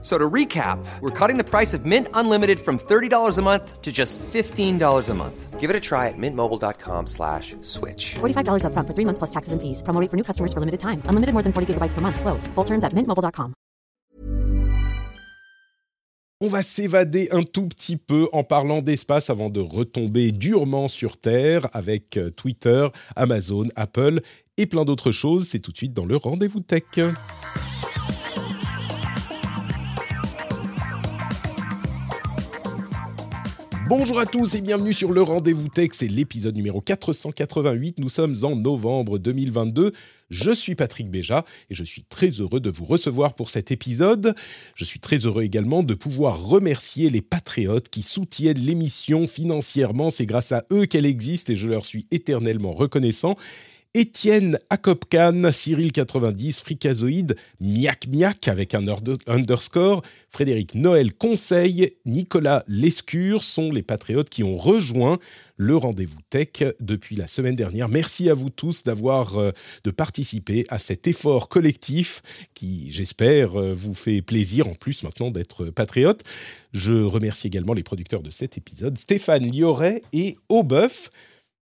So to recap, we're cutting the price of Mint Unlimited from $30 a month to just $15 a month. Give it a try at mintmobile.com slash switch. $45 upfront for three months plus taxes and fees. Promo rate for new customers for limited time. Unlimited more than 40 gigabytes per month. Slows. Full terms at mintmobile.com. On va s'évader un tout petit peu en parlant d'espace avant de retomber durement sur Terre avec euh, Twitter, Amazon, Apple et plein d'autres choses. C'est tout de suite dans le rendez-vous tech. Bonjour à tous et bienvenue sur le Rendez-vous Tech, c'est l'épisode numéro 488, nous sommes en novembre 2022. Je suis Patrick Béja et je suis très heureux de vous recevoir pour cet épisode. Je suis très heureux également de pouvoir remercier les patriotes qui soutiennent l'émission financièrement, c'est grâce à eux qu'elle existe et je leur suis éternellement reconnaissant. Étienne Akopkan, Cyril90, Fricazoïde, Miak Miak avec un underscore, Frédéric Noël Conseil, Nicolas Lescure sont les patriotes qui ont rejoint le rendez-vous tech depuis la semaine dernière. Merci à vous tous d'avoir euh, de participer à cet effort collectif qui, j'espère, euh, vous fait plaisir en plus maintenant d'être patriote. Je remercie également les producteurs de cet épisode, Stéphane Lioret et Aubeuf.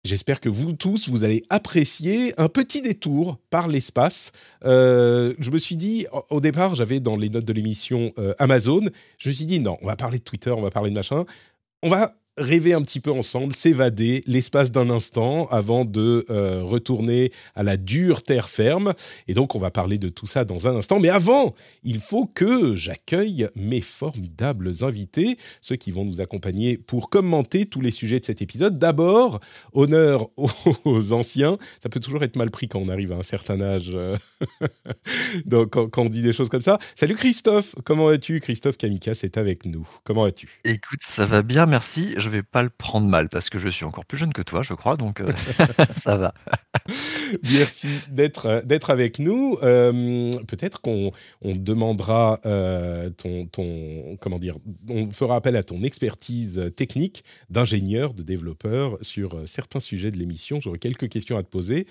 J'espère que vous tous, vous allez apprécier un petit détour par l'espace. Euh, je me suis dit, au départ, j'avais dans les notes de l'émission euh, Amazon, je me suis dit, non, on va parler de Twitter, on va parler de machin. On va rêver un petit peu ensemble, s'évader l'espace d'un instant avant de euh, retourner à la dure terre ferme. Et donc, on va parler de tout ça dans un instant. Mais avant, il faut que j'accueille mes formidables invités, ceux qui vont nous accompagner pour commenter tous les sujets de cet épisode. D'abord, honneur aux anciens. Ça peut toujours être mal pris quand on arrive à un certain âge, euh, quand, quand, on dit des choses comme ça. Salut Christophe, comment vas-tu? Christophe Kamikas est avec nous. Comment vas-tu? Écoute, ça va bien, merci je vais pas le prendre mal parce que je suis encore plus jeune que toi, je crois, donc euh, ça va. Merci d'être euh, d'être avec nous. Euh, peut-être qu'on on demandera ton, ton comment dire, on fera appel à ton expertise technique d'ingénieur, de développeur sur certains sujets de l'émission. J'aurai quelques questions à te poser,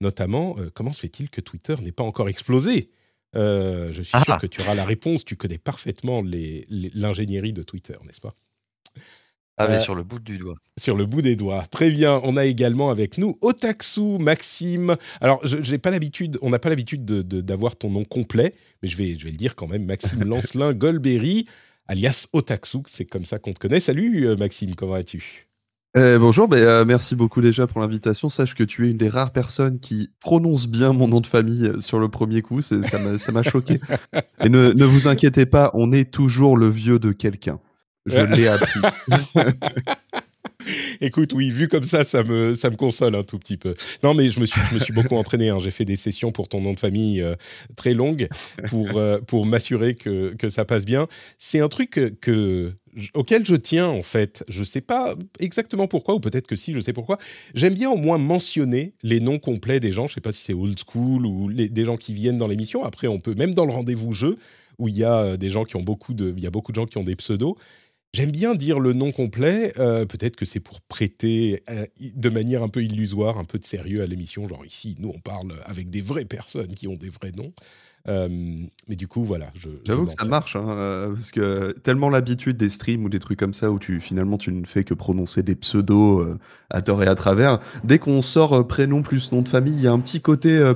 notamment comment se fait-il que Twitter n'ait pas encore explosé? Je suis sûr Ah. que tu auras la réponse. Tu connais parfaitement l'ingénierie de Twitter, n'est-ce pas? Ah, mais Euh, sur le bout du doigt. sur le bout des doigts. Très bien. On a également avec nous Otaksu, Maxime. Alors, je, j'ai pas l'habitude, on n'a pas l'habitude de- de- d'avoir ton nom complet, mais je vais, je vais le dire quand même. Maxime Lancelin Golbery, alias Otaksu, c'est comme ça qu'on te connaît. Salut euh, Maxime, comment vas-tu Euh, bonjour, ben, euh, merci beaucoup déjà pour l'invitation. Sache que tu es une des rares personnes qui prononce bien mon nom de famille sur le premier coup. C'est- Ça m'a ça m'a choqué. Et ne, ne vous inquiétez pas, on est toujours le vieux de quelqu'un. Je l'ai appris. Écoute, oui, vu comme ça, ça me, ça me console un tout petit peu. Non, mais je me suis, je me suis beaucoup entraîné. hein. J'ai fait des sessions pour ton nom de famille euh, très longues pour, euh, pour m'assurer que, que ça passe bien. C'est un truc que, que- auquel je tiens, en fait. Je sais pas exactement pourquoi, ou peut-être que si, je sais pourquoi. J'aime bien au moins mentionner les noms complets des gens. Je sais pas si c'est old school ou les- des gens qui viennent dans l'émission. Après, on peut, même dans le rendez-vous jeu, où il y a euh, des gens qui ont beaucoup de, il y a beaucoup de gens qui ont des pseudos. J'aime bien dire le nom complet. euh, Peut-être que c'est pour prêter euh, de manière un peu illusoire, un peu de sérieux à l'émission. Genre ici, nous, on parle avec des vraies personnes qui ont des vrais noms. Euh, mais du coup, voilà. J'avoue que ça marche, hein, euh, parce que tellement l'habitude des streams ou des trucs comme ça où tu finalement tu ne fais que prononcer des pseudos euh, à tort et à travers. Dès qu'on sort euh, prénom plus nom de famille, il y a un petit côté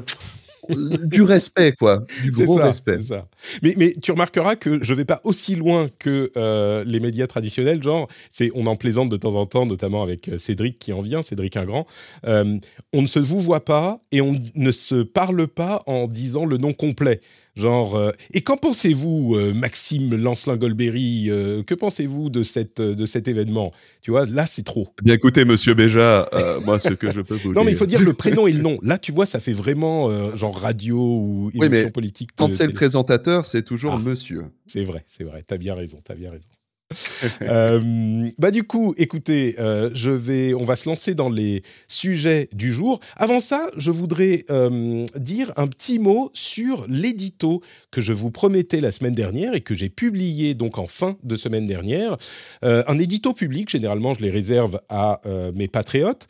du respect, quoi, du gros ça, respect. ça. Mais, mais tu remarqueras que je vais pas aussi loin que euh, les médias traditionnels. Genre, c'est, on en plaisante de temps en temps, notamment avec euh, Cédric qui en vient, Cédric Ingrand. Euh, on ne se vous voit pas et on ne se parle pas en disant le nom complet. Genre, euh, et qu'en pensez-vous, euh, Maxime Lancelin Golbery euh, Que pensez-vous de, cette, de cet événement? Tu vois, là, c'est trop. Eh Bien écoutez, monsieur Béja, moi, ce que je peux vous Non, mais il dire- faut dire le prénom et le nom. Là, tu vois, ça fait vraiment genre radio ou Oui, émission mais politique. Quand c'est le présentateur, c'est toujours Ah. monsieur. C'est vrai, c'est vrai. T'as bien raison, t'as bien raison. Euh, bah du coup, écoutez, euh, je vais, on va se lancer dans les sujets du jour. Avant ça, je voudrais euh, dire un petit mot sur l'édito que je vous promettais la semaine dernière et que j'ai publié donc en fin de semaine dernière. un édito public, généralement, je les réserve à mes patriotes.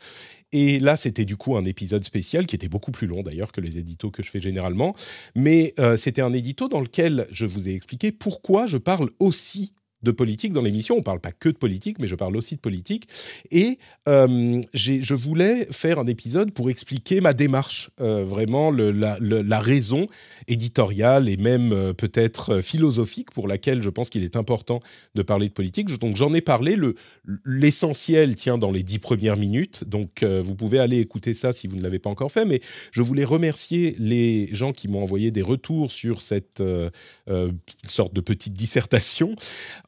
Et là, c'était du coup un épisode spécial qui était beaucoup plus long d'ailleurs que les éditos que je fais généralement. Mais c'était un édito dans lequel je vous ai expliqué pourquoi je parle aussi de politique dans l'émission. On ne parle pas que de politique, mais je parle aussi de politique. Et euh, je voulais faire un épisode pour expliquer ma démarche, euh, vraiment le, la, raison éditoriale et même euh, peut-être philosophique pour laquelle je pense qu'il est important de parler de politique. Donc j'en ai parlé. L'essentiel tient dans les dix premières minutes. Donc vous pouvez aller écouter ça si vous ne l'avez pas encore fait. Mais je voulais remercier les gens qui m'ont envoyé des retours sur cette sorte de petite dissertation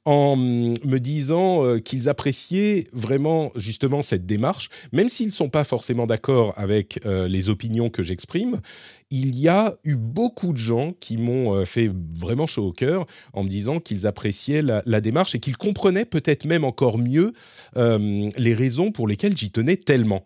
en me disant euh, qu'ils appréciaient vraiment justement cette démarche, même s'ils ne sont pas forcément d'accord avec euh, les opinions que j'exprime. Il y a eu beaucoup de gens qui m'ont euh, fait vraiment chaud au cœur en me disant qu'ils appréciaient la, la, démarche et qu'ils comprenaient peut-être même encore mieux les raisons pour lesquelles j'y tenais tellement.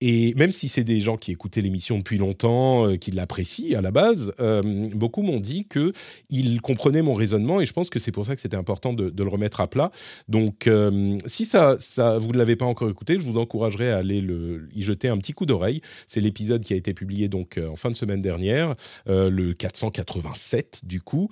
Et même si c'est des gens qui écoutaient l'émission depuis longtemps, euh, qui l'apprécient à la base, euh, beaucoup m'ont dit qu'ils comprenaient mon raisonnement et je pense que c'est pour ça que c'était important de, le remettre à plat. Donc, euh, si ça, ça, vous ne l'avez pas encore écouté, je vous encouragerais à aller le, y jeter un petit coup d'oreille. C'est l'épisode qui a été publié donc en fin de semaine dernière, le 487 du coup,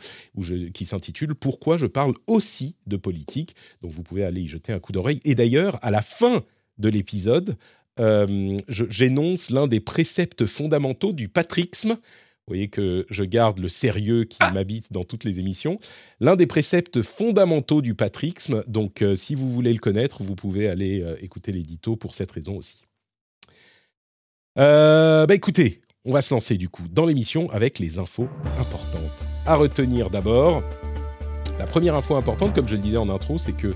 qui s'intitule Pourquoi je parle aussi de politique? Donc, vous pouvez aller y jeter un coup d'oreille. Et d'ailleurs, à la fin de l'épisode, euh, j'énonce l'un des préceptes fondamentaux du patrixme. Vous voyez que je garde le sérieux qui ah. m'habite dans toutes les émissions. L'un des préceptes fondamentaux du patrixme. Donc, euh, si vous voulez le connaître, vous pouvez aller euh, écouter l'édito pour cette raison aussi. bah écoutez, on va se lancer du coup dans l'émission avec les infos importantes. À retenir d'abord, la première info importante, comme je le disais en intro, c'est que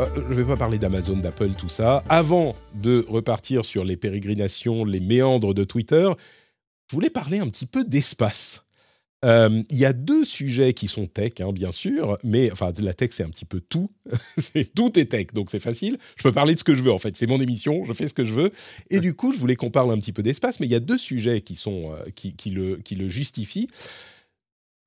euh, je ne vais pas parler d'Amazon, d'Apple, tout ça. Avant de repartir sur les pérégrinations, les méandres de Twitter, je voulais parler un petit peu d'espace. Euh, il y a deux sujets qui sont tech, hein, bien sûr, mais enfin la tech c'est un petit peu tout, c'est tout est tech, donc c'est facile. Je peux parler de ce que je veux en fait, c'est mon émission, je fais ce que je veux. Et du coup, je voulais qu'on parle un petit peu d'espace, mais il y a deux sujets qui sont euh, qui, le, qui le justifient.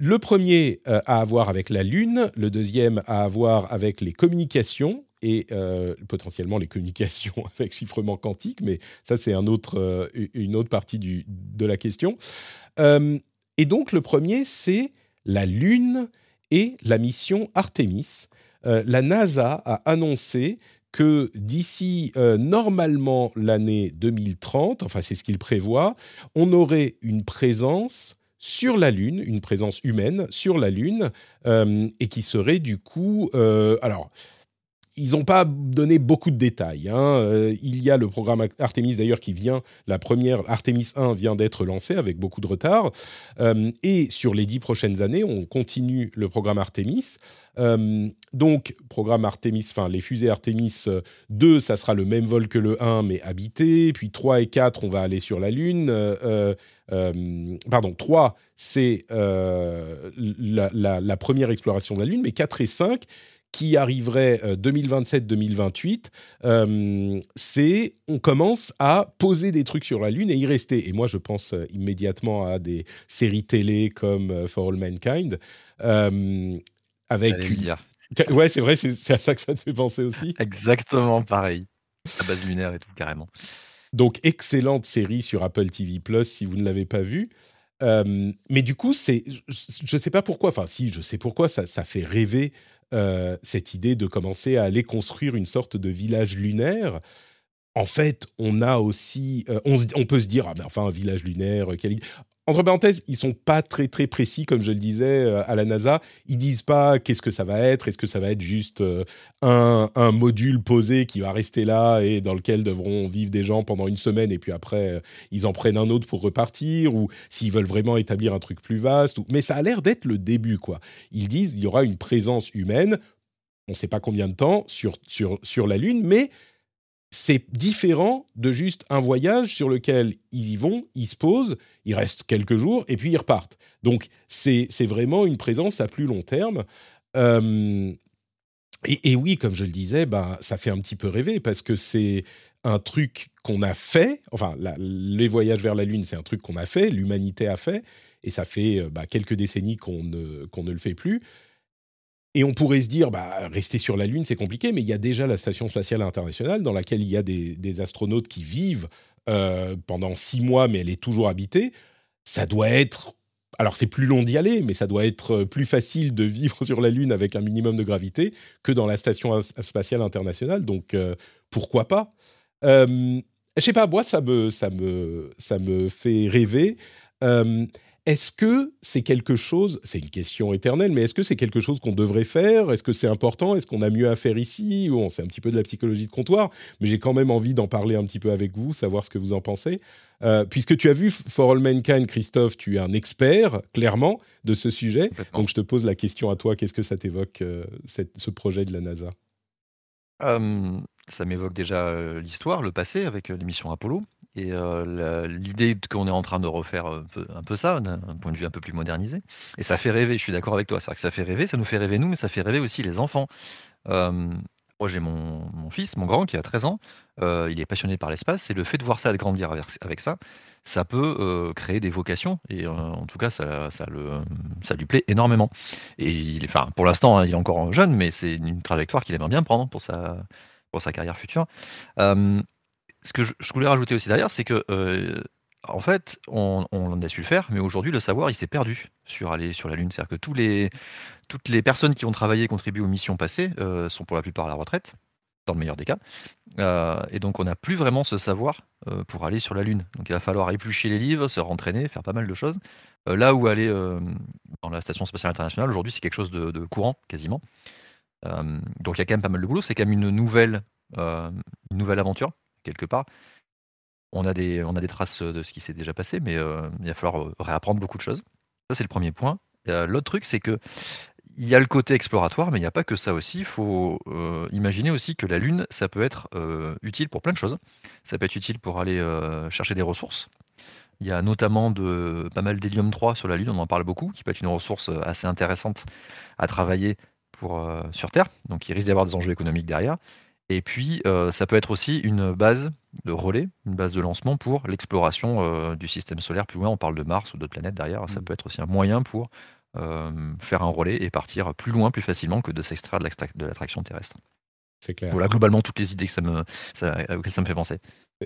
Le premier euh, à avoir avec la Lune, le deuxième à avoir avec les communications et euh, potentiellement les communications avec chiffrement quantique, mais ça c'est euh, une autre partie de la question. et donc le premier, c'est la Lune et la mission Artemis. la NASA a annoncé que d'ici normalement l'année 2030, enfin c'est ce qu'il prévoit, on aurait une présence sur la Lune, une présence humaine sur la Lune, euh, et qui serait du coup... Euh, alors, ils n'ont pas donné beaucoup de détails. Hein. Euh, il y a le programme Artemis d'ailleurs qui vient, la première Artemis 1 vient d'être lancée avec beaucoup de retard. et sur les dix prochaines années, on continue le programme Artemis. donc, programme Artemis, enfin les fusées Artemis 2, ça sera le même vol que le 1 mais habité. Puis 3 et 4, on va aller sur la Lune. Euh, pardon, 3, c'est euh, la, première exploration de la Lune, mais 4 et 5, qui arriverait 2027-2028, euh, c'est on commence à poser des trucs sur la Lune et y rester. Et moi, je pense immédiatement à des séries télé comme For All Mankind, avec Ouais, c'est vrai, c'est à ça que ça te fait penser aussi. Exactement pareil. La base lunaire et tout, carrément. Donc, excellente série sur Apple TV Plus si vous ne l'avez pas vue. Euh, mais du coup, c'est, je ne sais pas pourquoi, enfin si, je sais pourquoi, ça, ça fait rêver euh, cette idée de commencer à aller construire une sorte de village lunaire. En fait, on a aussi, euh, on, peut se dire, ah ben enfin, un village lunaire, quelle entre parenthèses, ils sont pas très très précis, comme je le disais euh, à la NASA. Ils disent pas qu'est-ce que ça va être. Est-ce que ça va être juste euh, un, module posé qui va rester là et dans lequel devront vivre des gens pendant une semaine et puis après euh, ils en prennent un autre pour repartir ou s'ils veulent vraiment établir un truc plus vaste. Mais ça a l'air d'être le début, quoi. Ils disent il y aura une présence humaine. On ne sait pas combien de temps sur, sur, sur la Lune, mais c'est différent de juste un voyage sur lequel ils y vont, ils se posent, ils restent quelques jours et puis ils repartent. Donc c'est vraiment une présence à plus long terme. Euh, et, oui, comme je le disais, ben, ça fait un petit peu rêver parce que c'est un truc qu'on a fait. Enfin, les voyages vers la Lune, c'est un truc qu'on a fait, l'humanité a fait, et ça fait euh, bah, quelques décennies qu'on ne, qu'on ne le fait plus. Et on pourrait se dire, bah, rester sur la Lune, c'est compliqué, mais il y a déjà la Station spatiale internationale dans laquelle il y a des, astronautes qui vivent euh, pendant six mois, mais elle est toujours habitée. Ça doit être. Alors, c'est plus long d'y aller, mais ça doit être euh, plus facile de vivre sur la Lune avec un minimum de gravité que dans la Station spatiale internationale. Donc, euh, pourquoi pas? Euh, Je sais pas, moi, ça me, ça me, ça me fait rêver. Est-ce que c'est quelque chose, c'est une question éternelle, mais est-ce que c'est quelque chose qu'on devrait faire? Est-ce que c'est important? Est-ce qu'on a mieux à faire ici? Bon, c'est un petit peu de la psychologie de comptoir, mais j'ai quand même envie d'en parler un petit peu avec vous, savoir ce que vous en pensez. Euh, puisque tu as vu For All Mankind, Christophe, tu es un expert, clairement, de ce sujet. Donc je te pose la question à toi, qu'est-ce que ça t'évoque, euh, ce projet de la NASA? Euh, ça m'évoque déjà l'histoire, le passé avec l'émission Apollo. Et euh, l'idée qu'on est en train de refaire un peu, ça, d'un point de vue un peu plus modernisé. Et ça fait rêver, je suis d'accord avec toi. C'est vrai que ça fait rêver, ça nous fait rêver nous, mais ça fait rêver aussi les enfants. Euh, moi, j'ai mon, fils, mon grand, qui a 13 ans. euh, il est passionné par l'espace. Et le fait de voir ça, de grandir avec, ça, ça peut euh, créer des vocations. Et en tout cas, ça, le, ça lui plaît énormément. Et il pour l'instant, hein, il est encore jeune, mais c'est une trajectoire qu'il aimerait bien prendre pour sa, pour sa carrière future. Ce que je, voulais rajouter aussi derrière, c'est que euh, en fait, on, on a su le faire, mais aujourd'hui, le savoir, il s'est perdu sur aller sur la Lune. C'est-à-dire que toutes les personnes qui ont travaillé et contribué aux missions passées euh, sont pour la plupart à la retraite, dans le meilleur des cas. Euh, et donc, on n'a plus vraiment ce savoir pour aller sur la Lune. Donc, il va falloir éplucher les livres, se rentraîner, faire pas mal de choses. Là où aller dans la Station spatiale internationale, aujourd'hui, c'est quelque chose de, de courant, quasiment. Donc, il y a quand même pas mal de boulot. C'est quand même une nouvelle, une nouvelle aventure, quelque part. On a, des, on a des traces de ce qui s'est déjà passé, mais euh, il va falloir euh, réapprendre beaucoup de choses. Ça, c'est le premier point. Euh, L'autre truc, c'est que il y a le côté exploratoire, mais il n'y a pas que ça aussi. Il faut euh, imaginer aussi que la Lune, ça peut être euh, utile pour plein de choses. Ça peut être utile pour aller euh, chercher des ressources. Il y a notamment de, pas mal d'hélium 3 sur la Lune, on en parle beaucoup, qui peut être une ressource euh, assez intéressante à travailler pour, euh, sur Terre. Donc il risque d'y avoir des enjeux économiques derrière. Et puis, euh, ça peut être aussi une base de relais, une base de lancement pour l'exploration euh, du système solaire plus loin. On parle de Mars ou d'autres planètes derrière. Ça Mm. peut être aussi un moyen pour euh, faire un relais et partir plus loin, plus facilement que de s'extraire de l'attraction terrestre. C'est clair. Voilà globalement toutes les idées que ça me, ça, auxquelles ça me fait penser.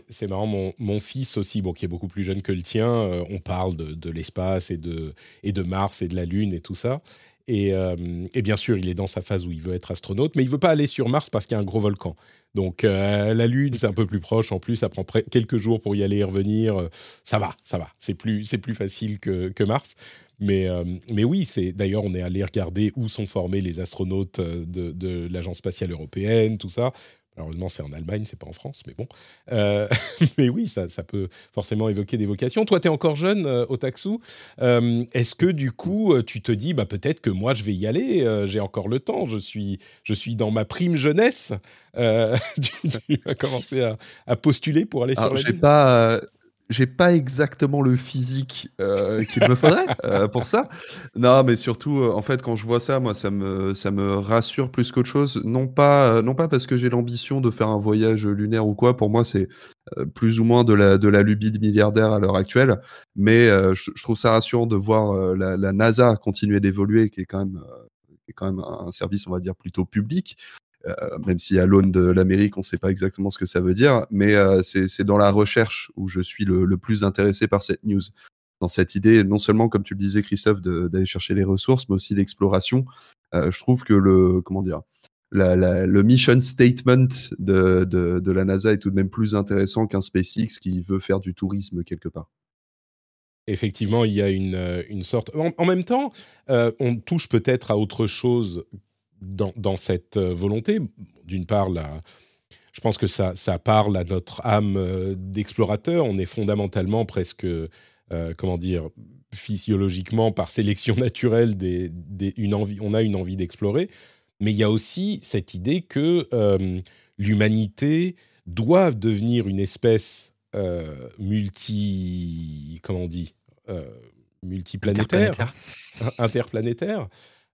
C'est marrant, mon, mon fils aussi, bon, qui est beaucoup plus jeune que le tien, euh, on parle de, de l'espace et de, et de Mars et de la Lune et tout ça. Et, euh, et bien sûr, il est dans sa phase où il veut être astronaute, mais il veut pas aller sur Mars parce qu'il y a un gros volcan. Donc euh, la Lune, c'est un peu plus proche. En plus, ça prend quelques jours pour y aller et revenir. Euh, Ça va, ça va. C'est plus, plus facile que, que Mars. Mais, mais oui, c'est d'ailleurs, on est allé regarder où sont formés les astronautes de, de l'Agence spatiale européenne, tout ça. Malheureusement, c'est en Allemagne, c'est pas en France, mais bon. Euh, mais oui, ça, ça peut forcément évoquer des vocations. Toi, tu es encore jeune, euh, Otaksu. Euh, Est-ce que du coup, euh, tu te dis, bah, peut-être que moi, je vais y aller, j'ai encore le temps, je suis, je suis dans ma prime jeunesse. Tu, tu vas commencer à, à postuler pour aller sur Alors, la j'ai Lune pas, j'ai pas exactement le physique euh, qu'il me faudrait euh, pour ça. Non, mais surtout, euh, en fait, quand je vois ça, moi, ça me, ça me rassure plus qu'autre chose. Non pas, non pas parce que j'ai l'ambition de faire un voyage lunaire ou quoi. Pour moi, c'est plus ou moins de la, de la lubie de milliardaire à l'heure actuelle. Mais je, je trouve ça rassurant de voir la, la NASA continuer d'évoluer, qui est quand même, qui est quand même un service, on va dire, plutôt public. Euh, même si à l'aune de l'Amérique, on ne sait pas exactement ce que ça veut dire, mais euh, c'est dans la recherche où je suis le, plus intéressé par cette news. Dans cette idée, non seulement, comme tu le disais, Christophe, d'aller chercher les ressources, mais aussi l'exploration. Euh, je trouve que le, comment dire, le mission statement de, la NASA est tout de même plus intéressant qu'un SpaceX qui veut faire du tourisme quelque part. Effectivement, il y a une, une sorte. En, même temps, on touche peut-être à autre chose dans, dans cette euh, volonté. D'une part, la, je pense que ça, ça parle à notre âme euh, d'explorateur. On est fondamentalement presque, euh, comment dire, physiologiquement, par sélection naturelle, des, des- une envie, on a une envie d'explorer. Mais il y a aussi cette idée que euh, l'humanité doit devenir une espèce euh, multi, comment on dit, multiplanétaire, interplanétaire,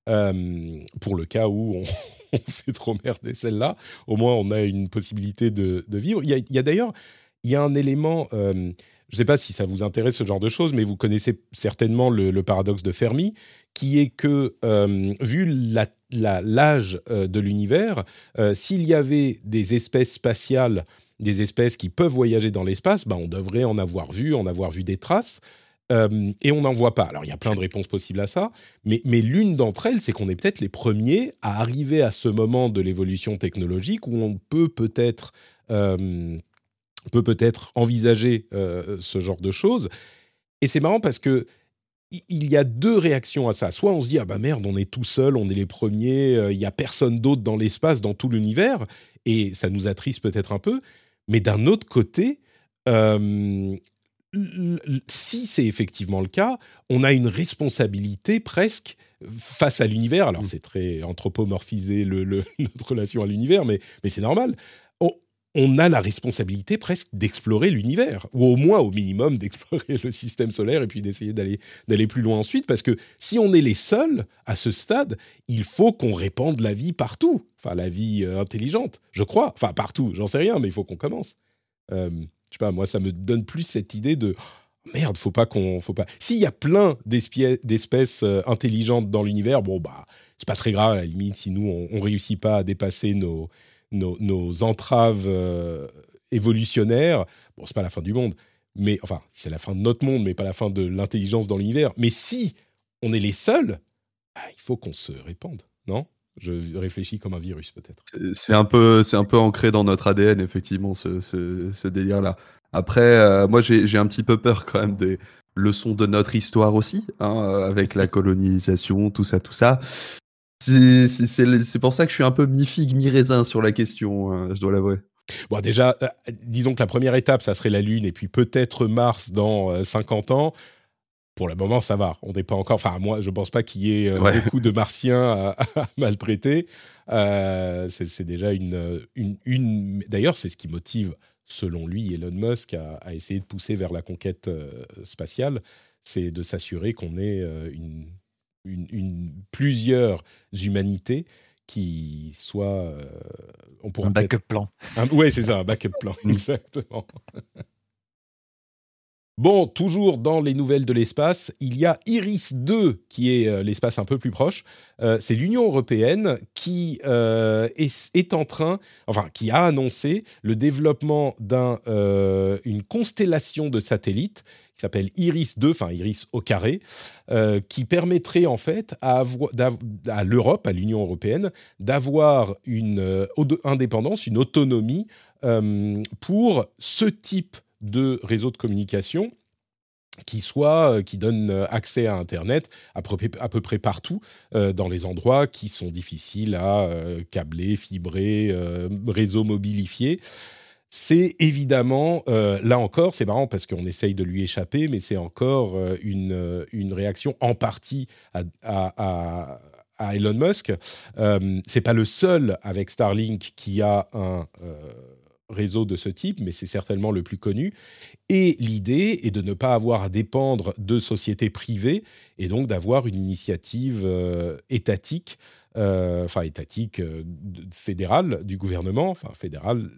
euh, pour le cas où on, fait trop merder celle-là. Au moins, on a une possibilité de, vivre. Il y a, d'ailleurs, il y a un élément, euh, je ne sais pas si ça vous intéresse ce genre de choses, mais vous connaissez certainement le, paradoxe de Fermi, qui est que, euh, vu l'âge de l'univers, s'il y avait des espèces spatiales, des espèces qui peuvent voyager dans l'espace, ben, on devrait en avoir vu, en avoir vu des traces. Euh, et on n'en voit pas. Alors, il y a plein de réponses possibles à ça, mais, mais l'une d'entre elles, c'est qu'on est peut-être les premiers à arriver à ce moment de l'évolution technologique où on peut peut-être euh, peut peut-être envisager euh, ce genre de choses. Et c'est marrant parce que il y a deux réactions à ça. Soit on se dit ah bah merde, on est tout seul, on est les premiers, il y a personne d'autre dans l'espace, dans tout l'univers, et ça nous attriste peut-être un peu. Mais d'un autre côté, euh, si c'est effectivement le cas, on a une responsabilité presque face à l'univers. Alors c'est très anthropomorphisé le, le- notre relation à l'univers, mais, mais c'est normal. On, on a la responsabilité presque d'explorer l'univers, ou au moins au minimum d'explorer le système solaire et puis d'essayer d'aller d'aller plus loin ensuite, parce que si on est les seuls à ce stade, il faut qu'on répande la vie partout, enfin la vie euh, intelligente, je crois, enfin partout, j'en sais rien, mais il faut qu'on commence. Euh, je sais pas, moi ça me donne plus cette idée de oh, merde, faut pas qu'on, pas. S'il y a plein d'espèces euh, intelligentes dans l'univers, bon bah c'est pas très grave à la limite si nous on, on réussit pas à dépasser nos nos, entraves euh, évolutionnaires, bon, c'est pas la fin du monde, mais enfin, c'est la fin de notre monde, mais pas la fin de l'intelligence dans l'univers. Mais si on est les seuls, ah, il faut qu'on se répande, non? Je réfléchis comme un virus, peut-être. C'est- un peu, c'est un peu ancré dans notre ADN effectivement ce, ce- ce délire-là. Après, euh, moi j'ai j'ai un petit peu peur quand même des leçons de notre histoire aussi, hein, euh, avec la colonisation, tout ça, tout ça. C'est pour ça que je suis un peu mi-figue, mi-raisin sur la question, hein, je dois l'avouer. Bon, déjà, euh, disons que la première étape, ça serait la Lune, et puis peut-être Mars dans euh, 50 ans. Pour le moment, ça va. On n'est pas encore. Enfin, moi, je pense pas qu'il y ait euh, Ouais. beaucoup de Martiens à, à maltraiter. Euh, c'est déjà une. une, une... D'ailleurs, c'est ce qui motive, selon lui, Elon Musk à, à essayer de pousser vers la conquête euh, spatiale. C'est de s'assurer qu'on ait une, plusieurs humanités qui soient. on pourra Un backup plan. un- ouais, c'est ça, un backup plan, exactement. Bon, toujours dans les nouvelles de l'espace, il y a Iris 2, qui est euh, l'espace un peu plus proche. Euh, c'est l'Union européenne qui euh, est, en train, enfin, qui a annoncé le développement d'une constellation de satellites qui s'appelle Iris 2, enfin Iris au carré, qui permettrait en fait à, à l'Europe, à l'Union européenne, d'avoir une indépendance, une autonomie pour ce type de réseau de communication qui soit euh, qui donne euh, accès à Internet à peu, près- partout euh, dans les endroits qui sont difficiles à câbler, fibrer, euh, réseau mobilifié. C'est évidemment, là encore, c'est marrant parce qu'on essaye de lui échapper, mais c'est encore une, une réaction en partie à, à- Elon Musk. C'est pas le seul avec Starlink qui a un réseau de ce type, mais c'est certainement le plus connu. Et l'idée est de ne pas avoir à dépendre de sociétés privées et donc d'avoir une initiative euh, étatique, euh, enfin étatique euh, fédérale du gouvernement, enfin fédérale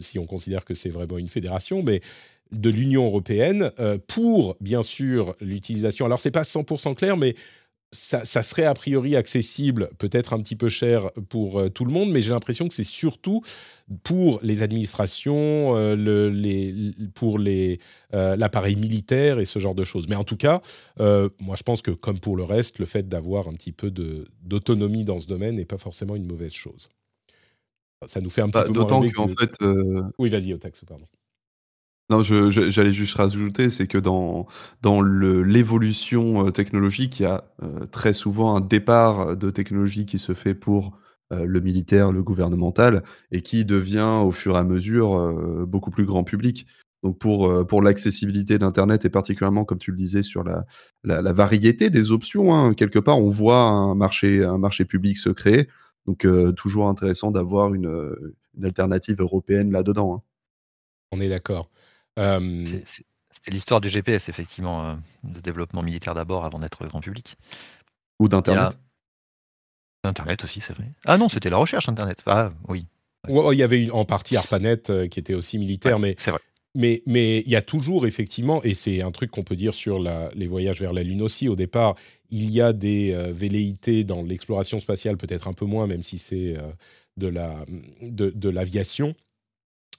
si on considère que c'est vraiment une fédération, mais de l'Union européenne pour bien sûr l'utilisation. Alors c'est pas 100% clair, mais ça, ça serait a priori accessible, peut-être un petit peu cher pour euh, tout le monde, mais j'ai l'impression que c'est surtout pour les administrations, euh, le- les, pour les, euh, l'appareil militaire et ce genre de choses. Mais en tout cas, moi je pense que comme pour le reste, le fait d'avoir un petit peu de, d'autonomie dans ce domaine n'est pas forcément une mauvaise chose. Ça nous fait un petit Bah, peu D'autant qu'en que- fait, Oui, vas-y, Otax, pardon. Non, j'allais juste rajouter, c'est que dans, dans l'évolution euh, technologique, il y a euh, très souvent un départ de technologie qui se fait pour euh, le militaire, le gouvernemental, et qui devient au fur et à mesure beaucoup plus grand public. Donc pour, pour l'accessibilité d'Internet, et particulièrement, comme tu le disais, sur la, la, variété des options, hein, quelque part, on voit un marché, un marché public se créer. Donc toujours intéressant d'avoir une, une alternative européenne là-dedans. hein. On est d'accord. Euh, C'était l'histoire du GPS, effectivement, euh, le développement militaire d'abord avant d'être grand public. Ou d'Internet. Internet aussi, c'est vrai. Ah non, c'était la recherche Internet. Ah oui, Ouais, il y avait une- en partie ARPANET euh, qui était aussi militaire, mais c'est vrai. Mais mais il y a toujours effectivement, et c'est un truc qu'on peut dire sur la- les voyages vers la Lune aussi. Au départ, il y a des euh, velléités dans l'exploration spatiale, peut-être un peu moins, même si c'est euh, de la de, de l'aviation,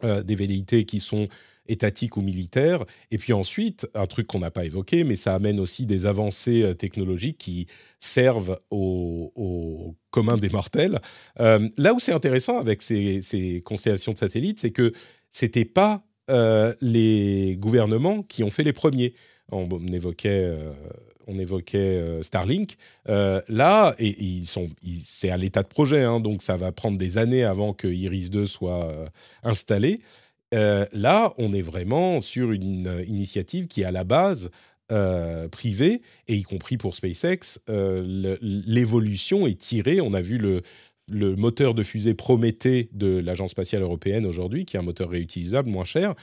euh, des velléités qui sont étatiques ou militaires. Et puis ensuite, un truc qu'on n'a pas évoqué, mais ça amène aussi des avancées euh, technologiques qui servent au, au commun des mortels. Euh, là où c'est intéressant avec ces, constellations de satellites, c'est que c'était pas euh, les gouvernements qui ont fait les premiers. On, évoquait, Starlink. Là, c'est à l'état de projet, hein, donc ça va prendre des années avant que Iris 2 soit installé. Euh, là, on est vraiment sur une euh, initiative qui à la base euh, privée, et y compris pour SpaceX, l'évolution est tirée. On a vu le, le moteur de fusée Prométhée de l'Agence spatiale européenne aujourd'hui, qui est un moteur réutilisable, moins cher.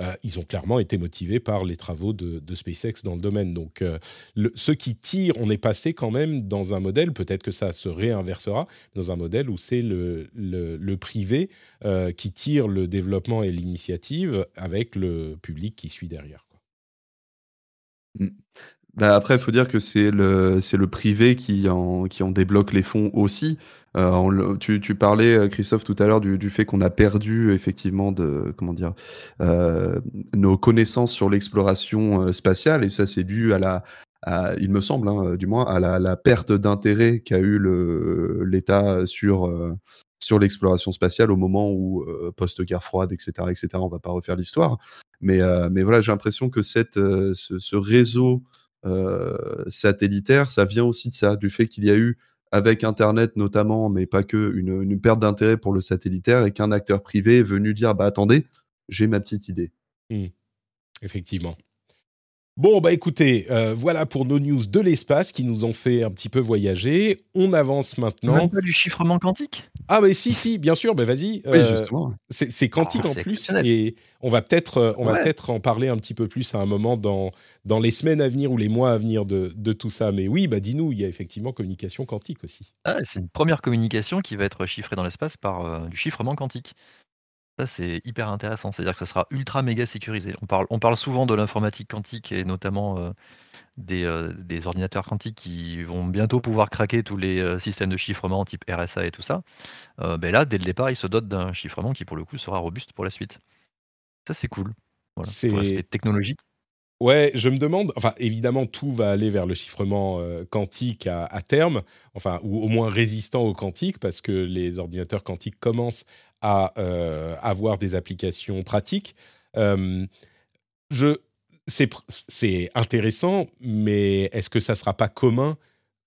Euh, ils ont clairement été motivés par les travaux de, SpaceX dans le domaine. Donc, euh, qui tirent, on est passé quand même dans un modèle, peut-être que ça se réinversera, dans un modèle où c'est le, privé euh, qui tire le développement et l'initiative avec le public qui suit derrière. quoi. Bah, après, il faut dire que c'est le, le privé qui en, qui en débloque les fonds aussi. Euh, tu, tu parlais, euh, Christophe, tout à l'heure du, du fait qu'on a perdu effectivement de, comment dire, euh, nos connaissances sur l'exploration spatiale, et ça, c'est dû à la, il me semble, hein, du moins, à la, perte d'intérêt qu'a eu l'État sur, sur l'exploration spatiale au moment où, post-guerre froide, etc., etc., on va pas refaire l'histoire. Mais, mais voilà, j'ai l'impression que cette, ce, réseau satellitaire, ça vient aussi de ça, du fait qu'il y a eu, avec Internet notamment, mais pas que, une, une perte d'intérêt pour le satellitaire et qu'un acteur privé est venu dire bah attendez, j'ai ma petite idée. Effectivement. Bon, bah écoutez, euh, voilà pour nos news de l'espace qui nous ont fait un petit peu voyager. On avance maintenant. Même pas du chiffrement quantique? Ah, mais si, si, bien sûr, bah vas-y. Oui, euh, justement. C'est c'est quantique Ah, en c'est plus et on va peut-être euh, on va Ouais. peut-être en parler un petit peu plus à un moment dans dans les semaines à venir ou les mois à venir de, de tout ça. Mais oui, bah dis-nous, il y a effectivement communication quantique aussi. Ah, c'est une première communication qui va être chiffrée dans l'espace par euh, du chiffrement quantique. Ça, c'est hyper intéressant. C'est-à-dire que ça sera ultra méga sécurisé. On parle, on parle souvent de l'informatique quantique et notamment euh, des, euh, des ordinateurs quantiques qui vont bientôt pouvoir craquer tous les euh, systèmes de chiffrement type RSA et tout ça. Ben là, dès le départ, ils se dotent d'un chiffrement qui, pour le coup, sera robuste pour la suite. Ça, c'est cool. Voilà, C'est- pour l'aspect technologique. Ouais, je me demande, enfin évidemment tout va aller vers le chiffrement euh, quantique à, à terme, enfin ou au moins résistant au quantique parce que les ordinateurs quantiques commencent à euh, avoir des applications pratiques. Euh, c'est, intéressant, mais est-ce que ça sera pas commun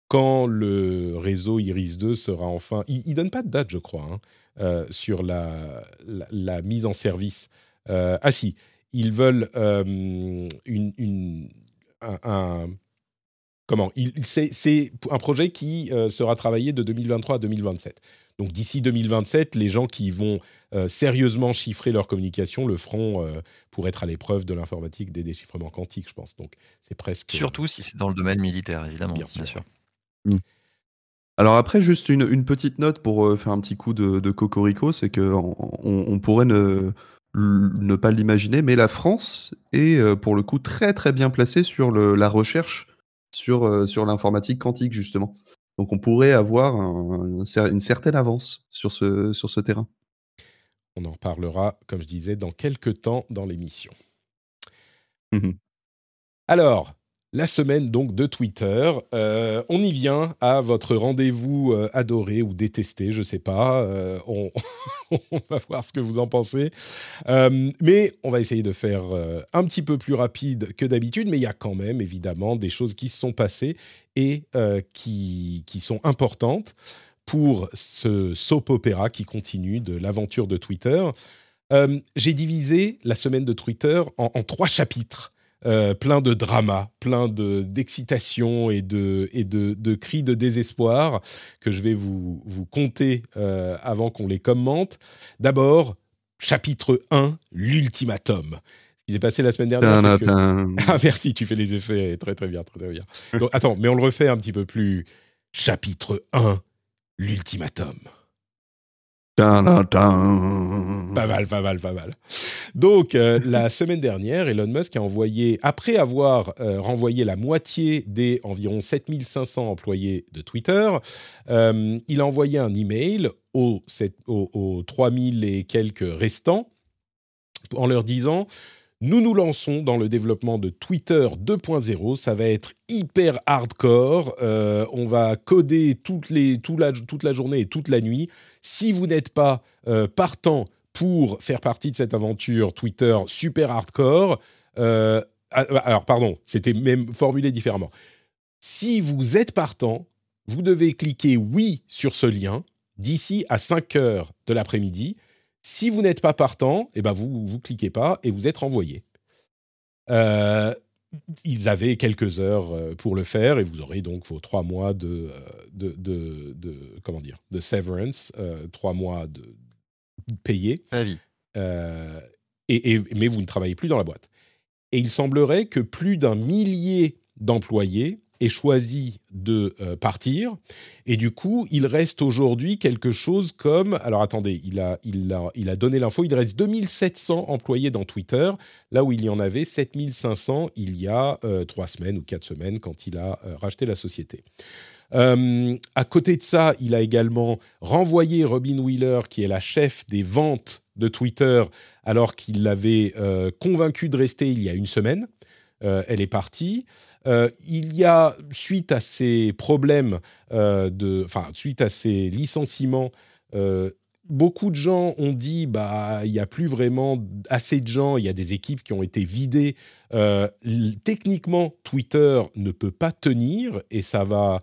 quand le réseau Iris 2 sera enfin... Il, il donne pas de date, je crois, hein, euh, sur la, la, mise en service. Ah si, ils veulent une, une- un, un- comment c'est, un projet qui sera travaillé de 2023 à 2027. Donc d'ici 2027, les gens qui vont euh, sérieusement chiffrer leur communication le feront euh, pour être à l'épreuve de l'informatique des déchiffrements quantiques, je pense. Donc c'est presque Surtout si c'est dans le domaine militaire, évidemment. Bien Bien sûr. sûr. Alors après, juste une, une petite note pour euh, faire un petit coup de, de cocorico, c'est que on, pourrait ne, ne pas l'imaginer, mais la France est euh, pour le coup très très bien placée sur le- la recherche sur, euh, sur l'informatique quantique justement. Donc on pourrait avoir un- un cer- une certaine avance sur ce, sur ce terrain. On en reparlera, comme je disais, dans quelques temps dans l'émission. Mhm. Alors, la semaine donc de Twitter, Euh, on y vient à votre rendez-vous euh, adoré ou détesté, je sais pas. Euh, on, va voir ce que vous en pensez. Mais on va essayer de faire un petit peu plus rapide que d'habitude, mais il y a quand même évidemment des choses qui se sont passées et qui, qui sont importantes pour ce soap opéra qui continue de l'aventure de Twitter. J'ai divisé la semaine de Twitter en trois chapitres. Euh, plein de drama, plein de- d'excitation et, de, et de, de cris de désespoir que je vais vous, vous conter euh, avant qu'on les commente. D'abord, chapitre 1, l'ultimatum. Ce qui s'est passé la semaine dernière, c'est que... Ah merci, tu fais les effets très très bien, très, très bien. Donc, attends, mais on le refait un petit peu plus. Chapitre 1, l'ultimatum. Pas mal, pas mal, pas mal. Donc, euh, la semaine dernière, Elon Musk a envoyé, après avoir euh, renvoyé la moitié des environ 7500 employés de Twitter, euh, il a envoyé un email aux, aux, aux 3000 et quelques restants en leur disant nous nous lançons dans le développement de Twitter 2.0. Ça va être hyper hardcore. Euh, on va coder toute la journée et toute la nuit. Si vous n'êtes pas euh, partant pour faire partie de cette aventure Twitter super hardcore, euh, ah, alors pardon, c'était même formulé différemment. Si vous êtes partant, vous devez cliquer oui sur ce lien d'ici à 5 heures de l'après-midi. Si vous n'êtes pas partant, eh ben vous vous cliquez pas et vous êtes renvoyé. Euh, ils avaient quelques heures euh, pour le faire et vous aurez donc vos trois mois de, euh, de, de, de- comment dire de severance, euh, trois mois de payés. Euh, et, et- mais vous ne travaillez plus dans la boîte. Et il semblerait que plus d'un millier d'employés choisi de euh, partir. Et du coup, il reste aujourd'hui quelque chose comme... Alors attendez, il a, il a, il a donné l'info, il reste 2700 employés dans Twitter, là où il y en avait 7500 il y a euh, trois semaines ou quatre semaines quand il a euh, racheté la société. À côté de ça, il a également renvoyé Robin Wheeler, qui est la chef des ventes de Twitter, alors qu'il l'avait euh, convaincu de rester il y a une semaine. Elle est partie. Euh, il y a, suite à ces problèmes, euh, de, enfin, suite à ces licenciements, euh, beaucoup de gens ont dit bah il n'y a plus vraiment assez de gens, il y a des équipes qui ont été vidées. Techniquement, Twitter ne peut pas tenir et ça va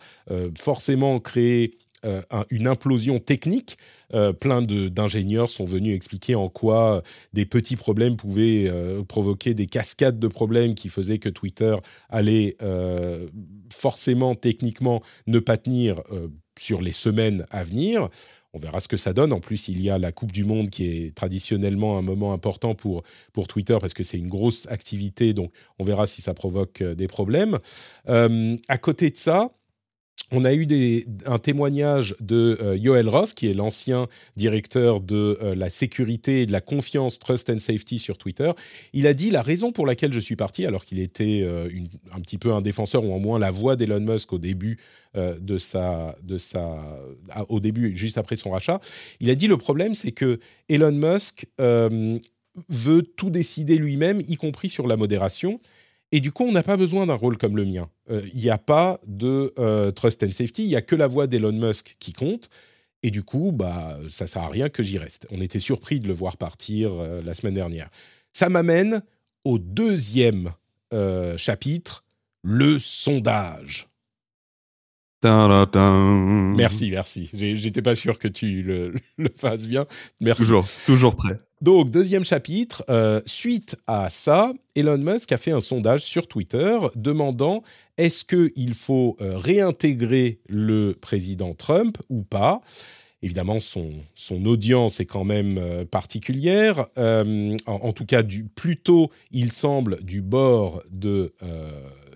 forcément créer euh, un- une implosion technique. Euh, plein d'ingénieurs sont venus expliquer en quoi euh, des petits problèmes pouvaient euh, provoquer des cascades de problèmes qui faisaient que Twitter allait forcément techniquement ne pas tenir sur les semaines à venir. On verra ce que ça donne. En plus, il y a la Coupe du Monde qui est traditionnellement un moment important pour, pour Twitter parce que c'est une grosse activité. Donc, on verra si ça provoque des problèmes. À côté de ça, on a eu un témoignage de euh, Yoel Roth, qui est l'ancien directeur de euh, la sécurité et de la confiance Trust and Safety sur Twitter. Il a dit la raison pour laquelle je suis parti, alors qu'il était euh, un petit peu un défenseur ou au moins la voix d'Elon Musk au début euh, de sa, de sa, au début juste après son rachat. Il a dit le problème c'est que Elon Musk veut tout décider lui-même, y compris sur la modération. Et du coup, on n'a pas besoin d'un rôle comme le mien. Euh, Il n'y a pas de euh, trust and safety, il n'y a que la voix d'Elon Musk qui compte. Et du coup, bah, ça ne sert à rien que j'y reste. On était surpris de le voir partir euh, la semaine dernière. Ça m'amène au deuxième euh, chapitre, le sondage. Merci, merci. J'étais pas sûr que tu le, le fasses bien. Merci. Toujours, toujours prêt. Donc, deuxième chapitre, euh, suite à ça, Elon Musk a fait un sondage sur Twitter demandant est-ce qu'il faut euh, réintégrer le président Trump ou pas Évidemment, son, audience est quand même euh, particulière. En, tout cas, du, plutôt, il semble du bord de,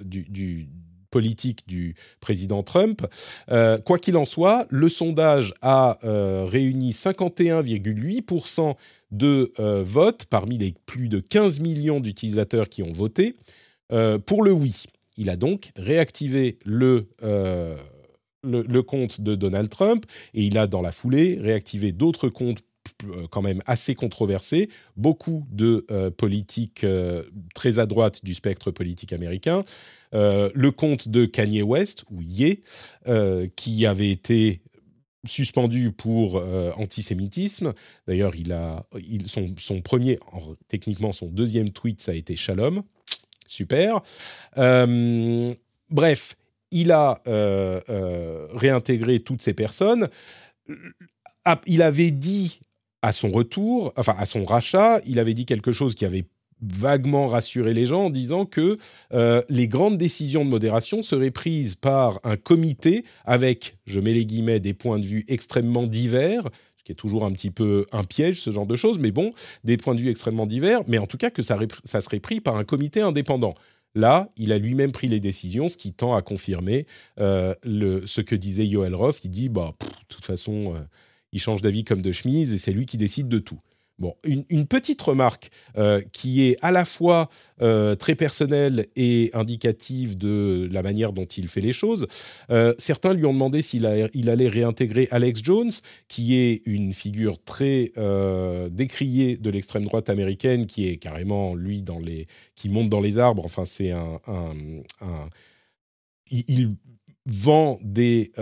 du politique du président Trump. Euh, quoi qu'il en soit, le sondage a euh, réuni 51,8% de euh, votes parmi les plus de 15 millions d'utilisateurs qui ont voté pour le oui. Il a donc réactivé le, le, compte de Donald Trump et il a dans la foulée réactivé d'autres comptes quand même assez controversés, beaucoup de politiques très à droite du spectre politique américain, Euh, le compte de Kanye West, ou Ye, euh, qui avait été suspendu pour euh, antisémitisme. D'ailleurs, il a son, son premier, en- techniquement son deuxième tweet, ça a été Shalom. Super. Bref, il a réintégré toutes ces personnes. Il avait dit à son retour, enfin à son rachat, il avait dit quelque chose qui avait vaguement rassuré les gens en disant que euh, les grandes décisions de modération seraient prises par un comité avec, je mets les guillemets, des points de vue extrêmement divers, ce qui est toujours un petit peu un piège, ce genre de choses, mais bon, des points de vue extrêmement divers, mais en tout cas que ça, serait pris par un comité indépendant. Là, il a lui-même pris les décisions, ce qui tend à confirmer euh, ce que disait Yoel Roth, qui dit bah, de toute façon, il change d'avis comme de chemise et c'est lui qui décide de tout. Bon, une, petite remarque euh, qui est à la fois euh, très personnelle et indicative de la manière dont il fait les choses. Euh, certains lui ont demandé s'il il allait réintégrer Alex Jones, qui est une figure très décriée de l'extrême droite américaine, qui est carrément lui dans les, qui monte dans les arbres. Enfin, c'est un, il, vend des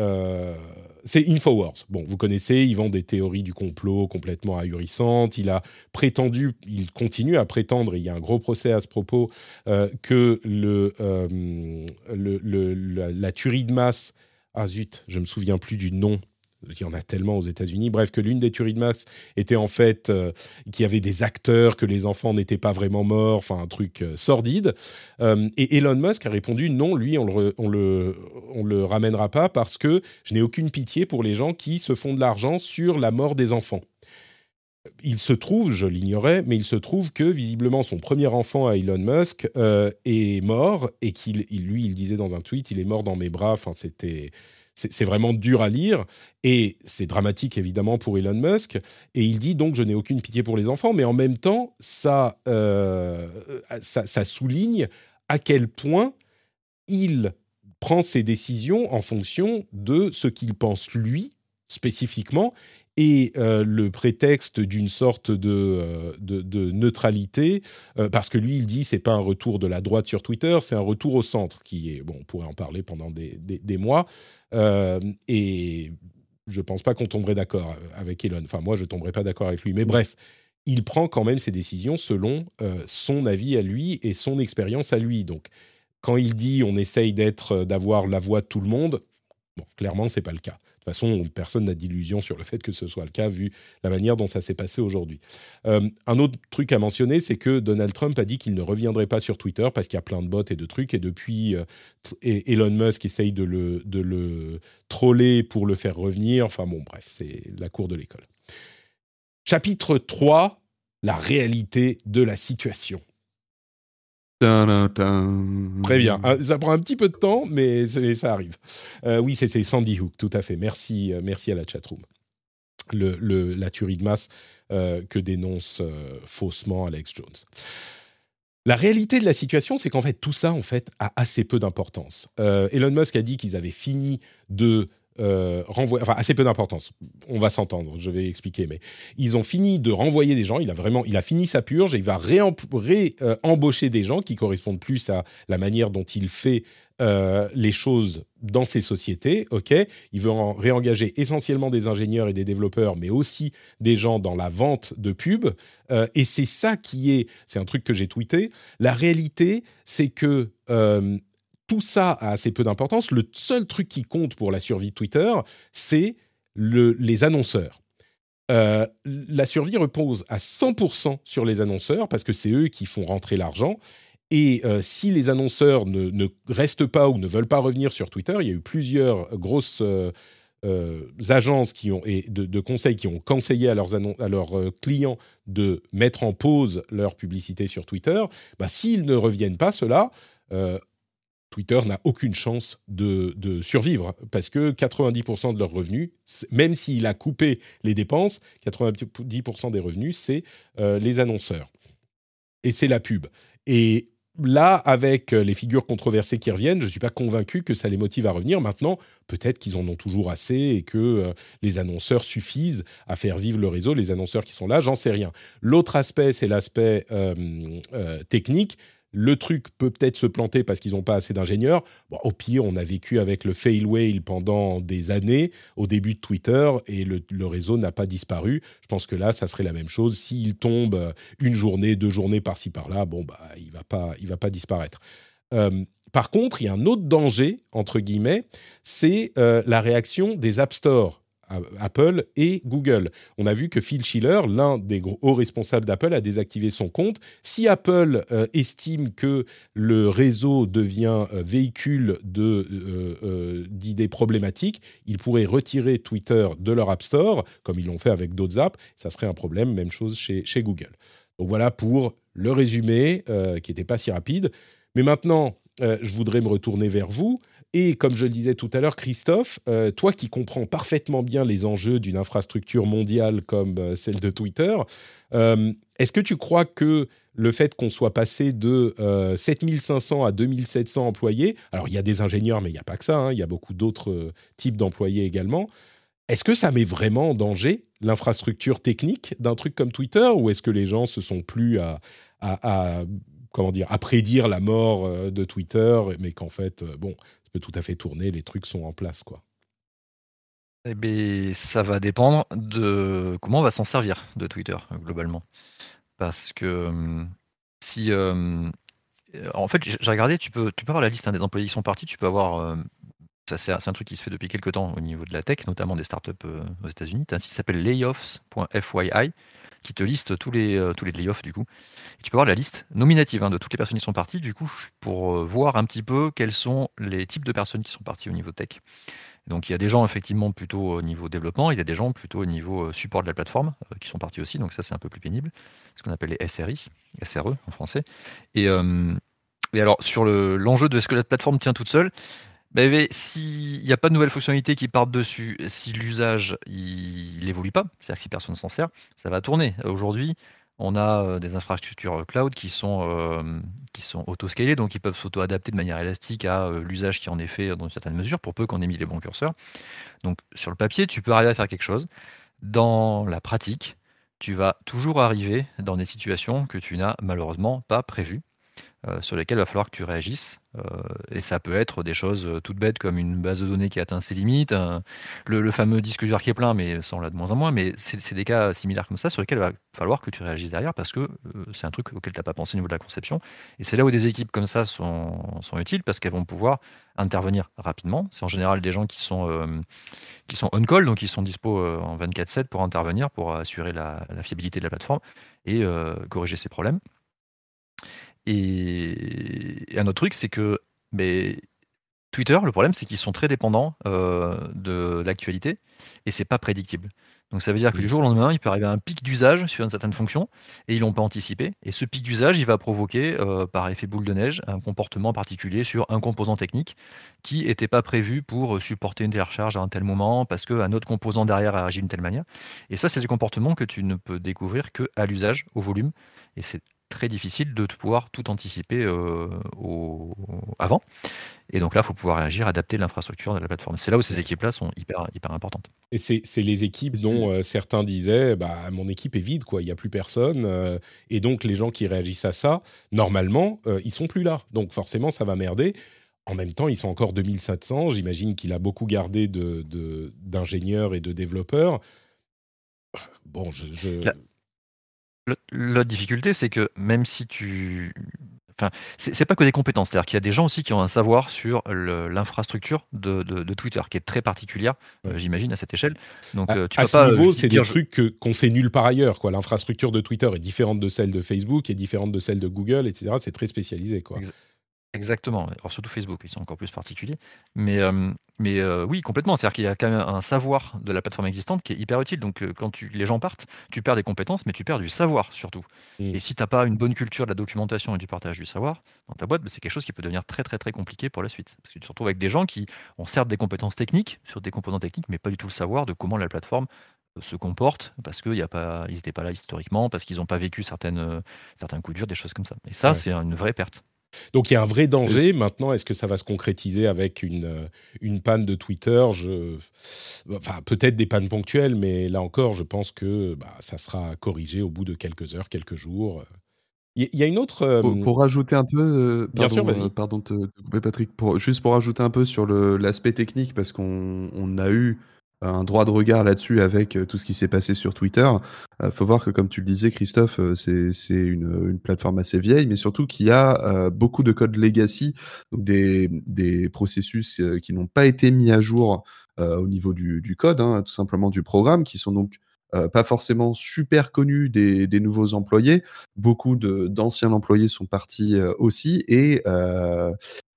c'est Infowars. Bon, vous connaissez, il vend des théories du complot complètement ahurissantes. Il a prétendu, il continue à prétendre, il y a un gros procès à ce propos, euh, que euh, la, tuerie de masse. Ah zut, je me souviens plus du nom il y en a tellement aux États-Unis. Bref, que l'une des tueries de masse était en fait euh, qu'il y avait des acteurs, que les enfants n'étaient pas vraiment morts, enfin un truc euh, sordide. Euh, et Elon Musk a répondu non, lui, on le, on le, on le ramènera pas parce que je n'ai aucune pitié pour les gens qui se font de l'argent sur la mort des enfants. Il se trouve, je l'ignorais, mais il se trouve que visiblement son premier enfant à Elon Musk est mort et qu'il, lui, il disait dans un tweet, il est mort dans mes bras. Enfin, c'était c'est vraiment dur à lire et c'est dramatique évidemment pour Elon Musk. Et il dit donc je n'ai aucune pitié pour les enfants, mais en même temps ça, euh, ça, souligne à quel point il prend ses décisions en fonction de ce qu'il pense lui spécifiquement et euh, le prétexte d'une sorte de, euh, de, neutralité, parce que lui, il dit c'est pas un retour de la droite sur Twitter, c'est un retour au centre, qui est, bon, on pourrait en parler pendant des, des mois, euh, et je ne pense pas qu'on tomberait d'accord avec Elon. Enfin, moi, je ne tomberais pas d'accord avec lui. Mais bref, il prend quand même ses décisions selon euh, son avis à lui et son expérience à lui. Donc, quand il dit on essaye d'être, euh, d'avoir la voix de tout le monde, bon, clairement, c'est pas le cas. De toute façon, personne n'a d'illusion sur le fait que ce soit le cas, vu la manière dont ça s'est passé aujourd'hui. Euh, un autre truc à mentionner, c'est que Donald Trump a dit qu'il ne reviendrait pas sur Twitter parce qu'il y a plein de bots et de trucs, et depuis, euh, Elon Musk essaye de le, de le troller pour le faire revenir. Enfin bon, bref, c'est la cour de l'école. Chapitre 3, la réalité de la situation. Très bien. Ah, ça prend un petit peu de temps, mais ça arrive. Euh, oui, c'était Sandy Hook, tout à fait. Merci, euh, merci à la chatroom. Le, la tuerie de masse euh, que dénonce faussement Alex Jones. La réalité de la situation, c'est qu'en fait, tout ça, en fait, a assez peu d'importance. Elon Musk a dit qu'ils avaient fini de euh, enfin assez peu d'importance. On va s'entendre, je vais expliquer, mais ils ont fini de renvoyer des gens. Il a vraiment, il a fini sa purge et il va réembaucher des gens qui correspondent plus à la manière dont il fait euh, les choses dans ces sociétés. Ok, il veut en réengager essentiellement des ingénieurs et des développeurs, mais aussi des gens dans la vente de pubs. Euh, et c'est ça qui est, c'est un truc que j'ai tweeté. La réalité, c'est que tout ça a assez peu d'importance. Le seul truc qui compte pour la survie de Twitter, c'est le, les annonceurs. Euh, la survie repose à 100% sur les annonceurs parce que c'est eux qui font rentrer l'argent. Et euh, si les annonceurs ne, restent pas ou ne veulent pas revenir sur Twitter, il y a eu plusieurs grosses euh, agences qui ont, et de, conseils qui ont conseillé à leurs, à leurs clients de mettre en pause leur publicité sur Twitter. Bah, S'ils ne reviennent pas, cela, Twitter n'a aucune chance de, survivre parce que 90% de leurs revenus, même s'il a coupé les dépenses, 90% des revenus, c'est euh, les annonceurs. Et c'est la pub. Et là, avec les figures controversées qui reviennent, je ne suis pas convaincu que ça les motive à revenir. Maintenant, peut-être qu'ils en ont toujours assez et que euh, les annonceurs suffisent à faire vivre le réseau, les annonceurs qui sont là, j'en sais rien. L'autre aspect, c'est l'aspect euh, technique le truc peut peut-être se planter parce qu'ils n'ont pas assez d'ingénieurs. au pire, on a vécu avec le fail whale pendant des années au début de Twitter et le, réseau n'a pas disparu. Je pense que là, ça serait la même chose. S'il tombe euh, une journée, deux journées par-ci par-là, bon, bah, il il va pas disparaître. Euh, par contre, il y a un autre danger entre guillemets, c'est euh, la réaction des App Store Apple et Google. On a vu que Phil Schiller, l'un des hauts responsables d'Apple, a désactivé son compte. Si Apple euh, estime que le réseau devient euh, véhicule euh, d'idées problématiques, ils pourraient retirer Twitter de leur App Store, comme ils l'ont fait avec d'autres apps. Ça serait un problème, même chose chez, Google. Donc voilà pour le résumé, qui n'était pas si rapide. Mais maintenant, je voudrais me retourner vers vous. Et comme je le disais tout à l'heure, Christophe, euh, toi qui comprends parfaitement bien les enjeux d'une infrastructure mondiale comme euh, celle de Twitter, euh, est-ce que tu crois que le fait qu'on soit passé de euh, 7500 à 2700 employés, alors il y a des ingénieurs, mais il n'y a pas que ça, hein, il y a beaucoup d'autres types d'employés également, est-ce que ça met vraiment en danger l'infrastructure technique d'un truc comme Twitter ou est-ce que les gens se sont plus à, comment dire, à prédire la mort de Twitter, mais qu'en fait, bon, tout à fait tourner, les trucs sont en place, quoi. Eh ben, ça va dépendre de comment on va s'en servir de Twitter, globalement. Parce que si. euh, en fait, j'ai regardé, tu peux, tu peux avoir la liste hein, des employés qui sont partis, tu peux avoir. euh, ça, c'est un truc qui se fait depuis quelques temps au niveau de la tech, notamment des startups euh, aux États-Unis. Tu un site qui s'appelle layoffs.fyi qui te liste tous les, euh, tous les layoffs du coup. Et tu peux voir la liste nominative hein, de toutes les personnes qui sont parties, du coup, pour euh, voir un petit peu quels sont les types de personnes qui sont parties au niveau tech. Donc il y a des gens effectivement plutôt au niveau développement, il y a des gens plutôt au niveau euh, support de la plateforme qui sont partis aussi, donc ça c'est un peu plus pénible, ce qu'on appelle les SRI, SRE en français. Et, et alors sur le- l'enjeu de est-ce que la plateforme tient toute seule, ben, s'il n'y a pas de nouvelles fonctionnalités qui partent dessus, si l'usage il n'évolue pas, c'est-à-dire que si personne s'en sert, ça va tourner. Aujourd'hui, on a euh, des infrastructures euh, cloud qui sont, euh, auto-scalées, donc ils peuvent s'auto-adapter de manière élastique à euh, l'usage qui en est fait dans une certaine mesure, pour peu qu'on ait mis les bons curseurs. Donc sur le papier, tu peux arriver à faire quelque chose. Dans la pratique, tu vas toujours arriver dans des situations que tu n'as malheureusement pas prévues, euh, sur lesquelles il va falloir que tu réagisses. Euh, et ça peut être des choses euh, toutes bêtes comme une base de données qui atteint ses limites, le, fameux disque dur qui est plein, mais ça on l'a de moins en moins. Mais c'est des cas similaires comme ça sur lesquels va falloir que tu réagisses derrière parce que c'est un truc auquel tu n'as pas pensé au niveau de la conception. Et c'est là où des équipes comme ça sont, utiles parce qu'elles vont pouvoir intervenir rapidement. C'est en général des gens qui sont, sont on-call, donc ils sont dispo en 24-7 pour intervenir, pour assurer la, fiabilité de la plateforme et corriger ces problèmes. Et, et un autre truc, c'est que mais, Twitter, le problème, c'est qu'ils sont très dépendants euh, de l'actualité et c'est pas prédictible. Donc ça veut dire que du jour au lendemain, il peut arriver un pic d'usage sur une certaine fonction et ils l'ont pas anticipé. Et ce pic d'usage, il va provoquer, euh, par effet boule de neige, un comportement particulier sur un composant technique qui n'était pas prévu pour supporter une télécharge à un tel moment parce qu'un autre composant derrière a agi d'une telle manière. Et ça, c'est des comportements que tu ne peux découvrir que à l'usage, au volume. Et c'est très difficile de pouvoir tout anticiper euh, au- avant. Et donc là, il faut pouvoir réagir, adapter l'infrastructure de la plateforme. C'est là où ces équipes-là sont hyper, hyper importantes. Et c'est c'est les équipes dont euh, certains disaient bah, mon équipe est vide, quoi. il n'y a plus personne. euh, et donc, les gens qui réagissent à ça, normalement, euh, ils sont plus là. Donc, forcément, ça va merder. En même temps, ils sont encore 2700. J'imagine qu'il a beaucoup gardé d'ingénieurs de, d'ingénieurs et de développeurs. Bon, je. je- La- Le- L'autre difficulté, c'est que même si tu. Enfin, c'est pas que des compétences, c'est-à-dire qu'il y a des gens aussi qui ont un savoir sur l'infrastructure de, de- de Twitter, qui est très particulière, euh, j'imagine, à cette échelle. Donc, à euh, tu à ce pas. euh, niveau, juste c'est des je- trucs qu'on fait nulle part ailleurs. L'infrastructure de Twitter est différente de celle de Facebook, est différente de celle de Google, etc. C'est très spécialisé. Quoi. Exactement, alors surtout Facebook, ils sont encore plus particuliers. Mais, euh, mais euh, oui, complètement. C'est-à-dire qu'il y a quand même un savoir de la plateforme existante qui est hyper utile. Donc euh, quand tu, les gens partent, tu perds des compétences, mais tu perds du savoir surtout. Mm. Et si tu n'as pas une bonne culture de la documentation et du partage du savoir dans ta boîte, bah, c'est quelque chose qui peut devenir très très très compliqué pour la suite. Parce que tu te retrouves avec des gens qui ont certes des compétences techniques sur des composants techniques, mais pas du tout le savoir de comment la plateforme se comporte parce qu'ils n'étaient pas là historiquement, parce qu'ils n'ont pas vécu certaines, certains coups durs, des choses comme ça. Et ça, Ouais. c'est une vraie perte. Donc il y a un vrai danger. Maintenant, est-ce que ça va se concrétiser avec une, euh, une panne de Twitter? Je... Enfin, peut-être des pannes ponctuelles, mais là encore, je pense que bah, ça sera corrigé au bout de quelques heures, quelques jours. Il y, a une autre. euh, Pour, pour rajouter un peu, euh, Bien pardon, sûr, vas-y. euh, pardon de te, couper Patrick, pour, juste pour rajouter un peu sur l'aspect technique, parce qu'on on a eu un droit de regard là-dessus avec euh, tout ce qui s'est passé sur Twitter. Il faut voir que, comme tu le disais, Christophe, euh, c'est une, une plateforme assez vieille, mais surtout qu'il y a euh, beaucoup de codes legacy, donc des, des processus euh, qui n'ont pas été mis à jour euh, au niveau du, du code, hein, tout simplement du programme, qui sont donc euh, pas forcément super connus des, des nouveaux employés. Beaucoup d'anciens employés sont partis euh, aussi, et euh,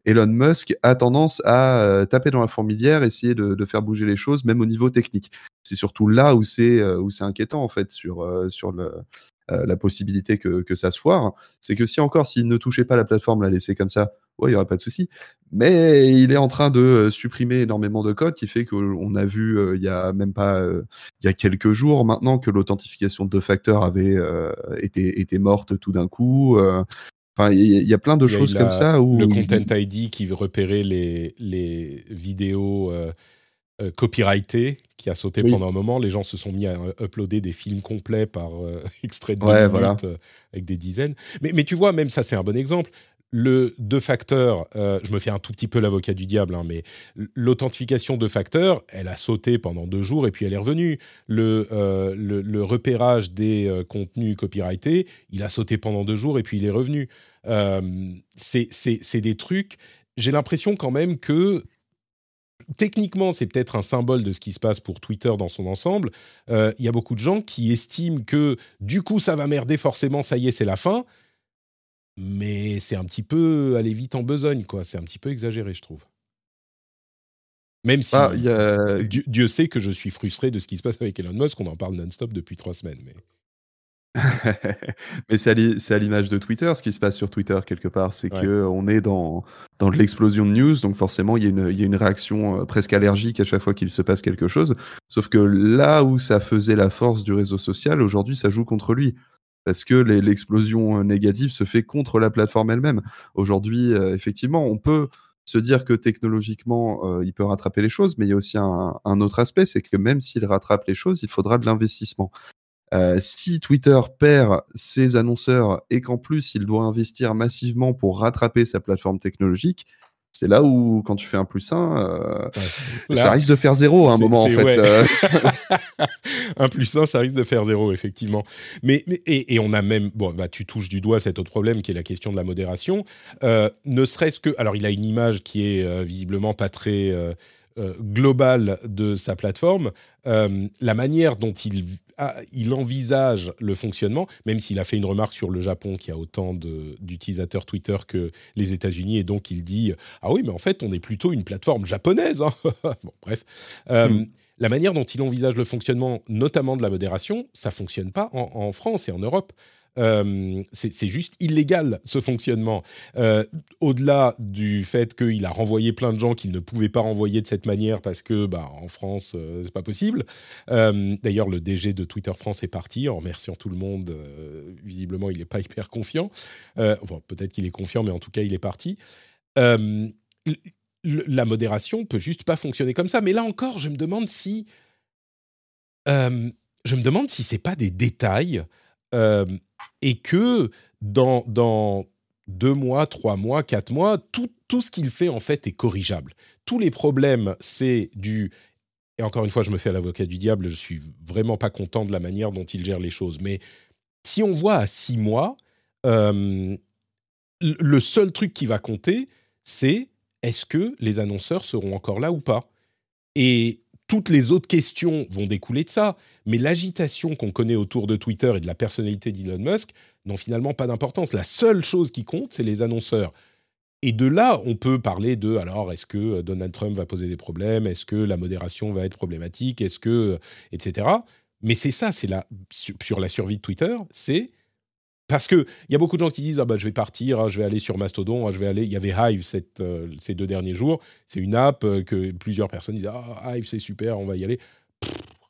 Elon Musk a tendance à euh, taper dans la fourmilière, essayer de, faire bouger les choses, même au niveau technique. C'est surtout là où c'est euh, où c'est inquiétant en fait sur euh, sur le, la possibilité que, que ça se foire. C'est que si encore s'il ne touchait pas la plateforme, la laisser comme ça, ouais, il n'y aurait pas de souci. Mais il est en train de supprimer énormément de code qui fait qu'on a vu il y a même pas il y a quelques jours maintenant que l'authentification de deux facteurs avait été, été morte tout d'un coup. Enfin, il y, a plein de choses comme ça où le Content ID qui repérer les, les vidéos copyrightées qui a sauté pendant un moment. Les gens se sont mis à uploader des films complets par extrait de ouais, voilà. avec des dizaines. Mais, mais tu vois, même ça, c'est un bon exemple le deux facteurs, euh, je me fais un tout petit peu l'avocat du diable, hein, mais l'authentification de facteurs, elle a sauté pendant deux jours et puis elle est revenue. Le, euh, repérage des euh, contenus copyrightés, il a sauté pendant deux jours et puis il est revenu. c'est des trucs, j'ai l'impression quand même que techniquement, c'est peut-être un symbole de ce qui se passe pour Twitter dans son ensemble. Il y a beaucoup de gens qui estiment que du coup, ça va merder forcément, ça y est, c'est la fin mais c'est un petit peu aller vite en besogne, quoi. C'est un petit peu exagéré, je trouve. Même si ah, Dieu, sait que je suis frustré de ce qui se passe avec Elon Musk, on en parle non-stop depuis trois semaines. Mais, mais c'est à l'image de Twitter, ce qui se passe sur Twitter quelque part, c'est qu'on que on est dans, dans l'explosion de news, donc forcément il y, a une, il y a une réaction euh, presque allergique à chaque fois qu'il se passe quelque chose. Sauf que là où ça faisait la force du réseau social, aujourd'hui ça joue contre lui parce que l'explosion euh, négative se fait contre la plateforme elle-même. Aujourd'hui, euh, effectivement, on peut se dire que technologiquement, euh, il peut rattraper les choses, mais il y a aussi un, autre aspect, c'est que même s'il rattrape les choses, il faudra de l'investissement. si Twitter perd ses annonceurs et qu'en plus il doit investir massivement pour rattraper sa plateforme technologique, c'est là où, quand tu fais un plus 1, euh, ça risque de faire zéro à un moment, en fait. Euh. un plus 1, ça risque de faire zéro, effectivement. Mais, et, on a même, bon, bah, tu touches du doigt cet autre problème qui est la question de la modération. Euh, ne serait-ce que, alors il a une image qui est visiblement pas très euh, global de sa plateforme, la manière dont il, il envisage le fonctionnement, même s'il a fait une remarque sur le Japon qui a autant d'utilisateurs Twitter que les États-Unis, et donc il dit Ah oui, mais en fait, on est plutôt une plateforme japonaise. Hein. bon, bref. Euh, hmm. La manière dont il envisage le fonctionnement, notamment de la modération, ça fonctionne pas en France et en Europe. Euh, c'est juste illégal ce fonctionnement. Euh, au-delà du fait qu'il a renvoyé plein de gens qu'il ne pouvait pas renvoyer de cette manière parce que, bah, en France, euh, c'est pas possible. D'ailleurs, le DG de Twitter France est parti en remerciant tout le monde. visiblement, il n'est pas hyper confiant. enfin, peut-être qu'il est confiant, mais en tout cas, il est parti. la modération peut juste pas fonctionner comme ça. Mais là encore, je me demande si, je me demande si c'est pas des détails euh, et que dans, deux mois, trois mois, quatre mois, tout, tout ce qu'il fait en fait est corrigeable. Tous les problèmes, c'est du... Et encore une fois, je me fais l'avocat du diable, je suis vraiment pas content de la manière dont il gère les choses. Mais si on voit à six mois, euh, le seul truc qui va compter, c'est est-ce que les annonceurs seront encore là ou pas? Et toutes les autres questions vont découler de ça, mais l'agitation qu'on connaît autour de Twitter et de la personnalité d'Elon Musk n'ont finalement pas d'importance. La seule chose qui compte, c'est les annonceurs. Et de là, on peut parler de alors est-ce que Donald Trump va poser des problèmes, est-ce que la modération va être problématique, est-ce que etc. Mais c'est ça, c'est la sur la survie de Twitter, c'est parce qu'il y a beaucoup de gens qui disent ah bah, je vais partir, hein, je vais aller sur Mastodon, hein, je vais aller. Il y avait Hive cette, euh, ces deux derniers jours. C'est une app euh, que plusieurs personnes disent ah Hive c'est super, on va y aller.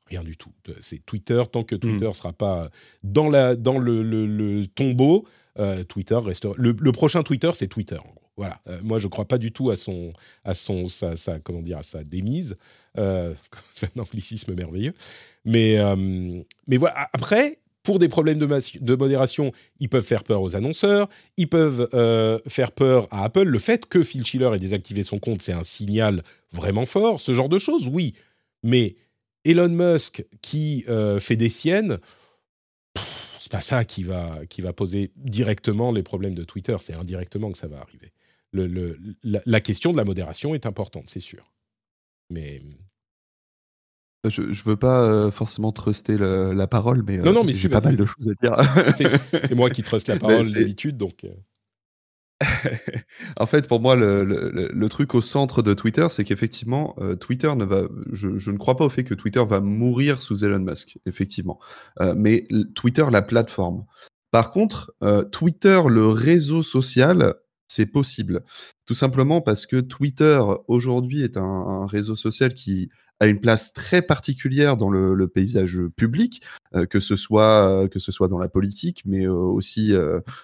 rien du tout. C'est Twitter tant que Twitter ne hmm. sera pas dans la dans le, le, tombeau. Euh, Twitter restera. Le, prochain Twitter c'est Twitter. Voilà. moi je crois pas du tout à son à son sa, comment dire à sa démise. c'est un anglicisme merveilleux. Mais mais voilà. Après pour des problèmes de, modération, ils peuvent faire peur aux annonceurs, ils peuvent euh, faire peur à Apple. Le fait que Phil Schiller ait désactivé son compte, c'est un signal vraiment fort. Ce genre de choses, oui. Mais Elon Musk qui euh, fait des siennes, c'est pas ça qui va, poser directement les problèmes de Twitter. C'est indirectement que ça va arriver. Le, la, question de la modération est importante, c'est sûr. Mais je, ne veux pas euh, forcément truster la parole, mais, non, non, mais j'ai pas mal de choses à dire. c'est moi qui truste la parole d'habitude, donc. Euh. en fait, pour moi, le, truc au centre de Twitter, c'est qu'effectivement, euh, Twitter ne va. Je, ne crois pas au fait que Twitter va mourir sous Elon Musk, effectivement. mais Twitter, la plateforme. Par contre, Twitter, le réseau social, c'est possible. Tout simplement parce que Twitter, aujourd'hui, est un, un réseau social qui a une place très particulière dans le, le paysage public, euh, que ce soit euh, que ce soit dans la politique, mais euh, aussi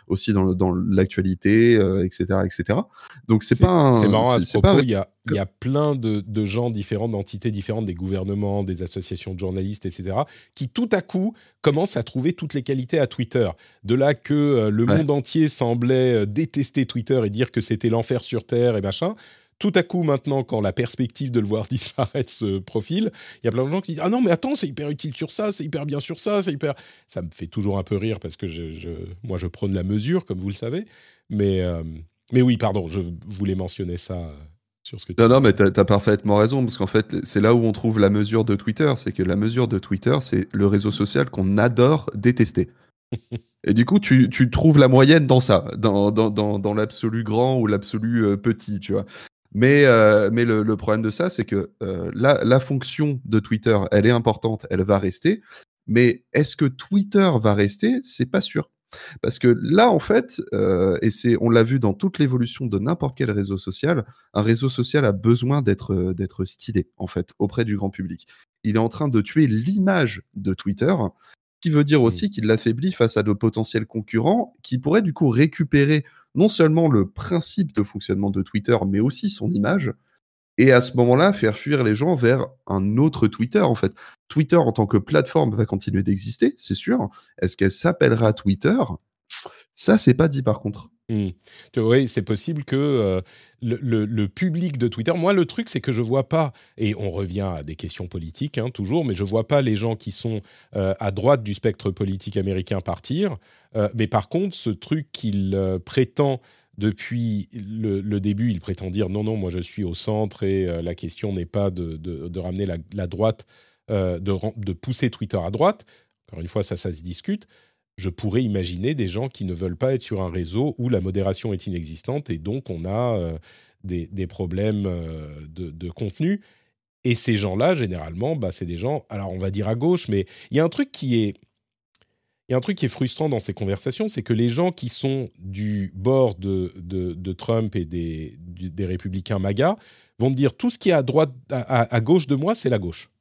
aussi dans, dans l'actualité, etc., etc. Donc c'est pas un- C'est marrant à ce un- propos, il y a, il y a plein de, de gens différents, d'entités différentes, des gouvernements, des associations de journalistes, etc., qui tout à coup commencent à trouver toutes les qualités à Twitter. De là que le Ouais. monde entier semblait détester Twitter et dire que c'était l'enfer sur Terre et machin. Tout à coup, maintenant, quand la perspective de le voir disparaître se profile, il y a plein de gens qui disent Ah non, mais attends, c'est hyper utile sur ça, c'est hyper bien sur ça, c'est hyper. Ça me fait toujours un peu rire parce que je, je- moi, je prône la mesure, comme vous le savez. Mais, euh, mais oui, pardon, je voulais mentionner ça euh, sur ce que tu Non, non, mais t'as as parfaitement raison, parce qu'en fait, c'est là où on trouve la mesure de Twitter. C'est que la mesure de Twitter, c'est le réseau social qu'on adore détester. Et du coup, tu, tu trouves la moyenne dans ça, dans, dans, dans, dans l'absolu grand ou l'absolu euh, petit, tu vois. Mais, euh, mais le, problème de ça, c'est que euh, la, fonction de Twitter, elle est importante, elle va rester. Mais est-ce que Twitter va rester? C'est pas sûr. Parce que là, en fait, euh, et c'est, on l'a vu dans toute l'évolution de n'importe quel réseau social, un réseau social a besoin d'être d'être stylé, en fait, auprès du grand public. Il est en train de tuer l'image de Twitter, qui veut dire aussi qu'il l'affaiblit face à de potentiels concurrents qui pourraient du coup récupérer non seulement le principe de fonctionnement de Twitter, mais aussi son image, et à ce moment-là, faire fuir les gens vers un autre Twitter, en fait. Twitter, en tant que plateforme, va continuer d'exister, c'est sûr. Est-ce qu'elle s'appellera Twitter? Ça, c'est pas dit, par contre. Vois, Oui, c'est possible que euh, le, public de Twitter. Moi, le truc, c'est que je vois pas, et on revient à des questions politiques hein, toujours, mais je vois pas les gens qui sont euh, à droite du spectre politique américain partir. Euh, mais par contre, ce truc qu'il prétend depuis le, début, il prétend dire non, non, moi je suis au centre et la question n'est pas de, ramener la, droite, de pousser Twitter à droite. Encore une fois, ça, ça se discute je pourrais imaginer des gens qui ne veulent pas être sur un réseau où la modération est inexistante et donc on a euh, des, problèmes euh, de, contenu. Et ces gens-là, généralement, bah, c'est des gens, alors on va dire à gauche, mais il y a un truc qui est, frustrant dans ces conversations, c'est que les gens qui sont du bord de, Trump et des, républicains MAGA vont me dire tout ce qui est à droite, à gauche de moi, c'est la gauche.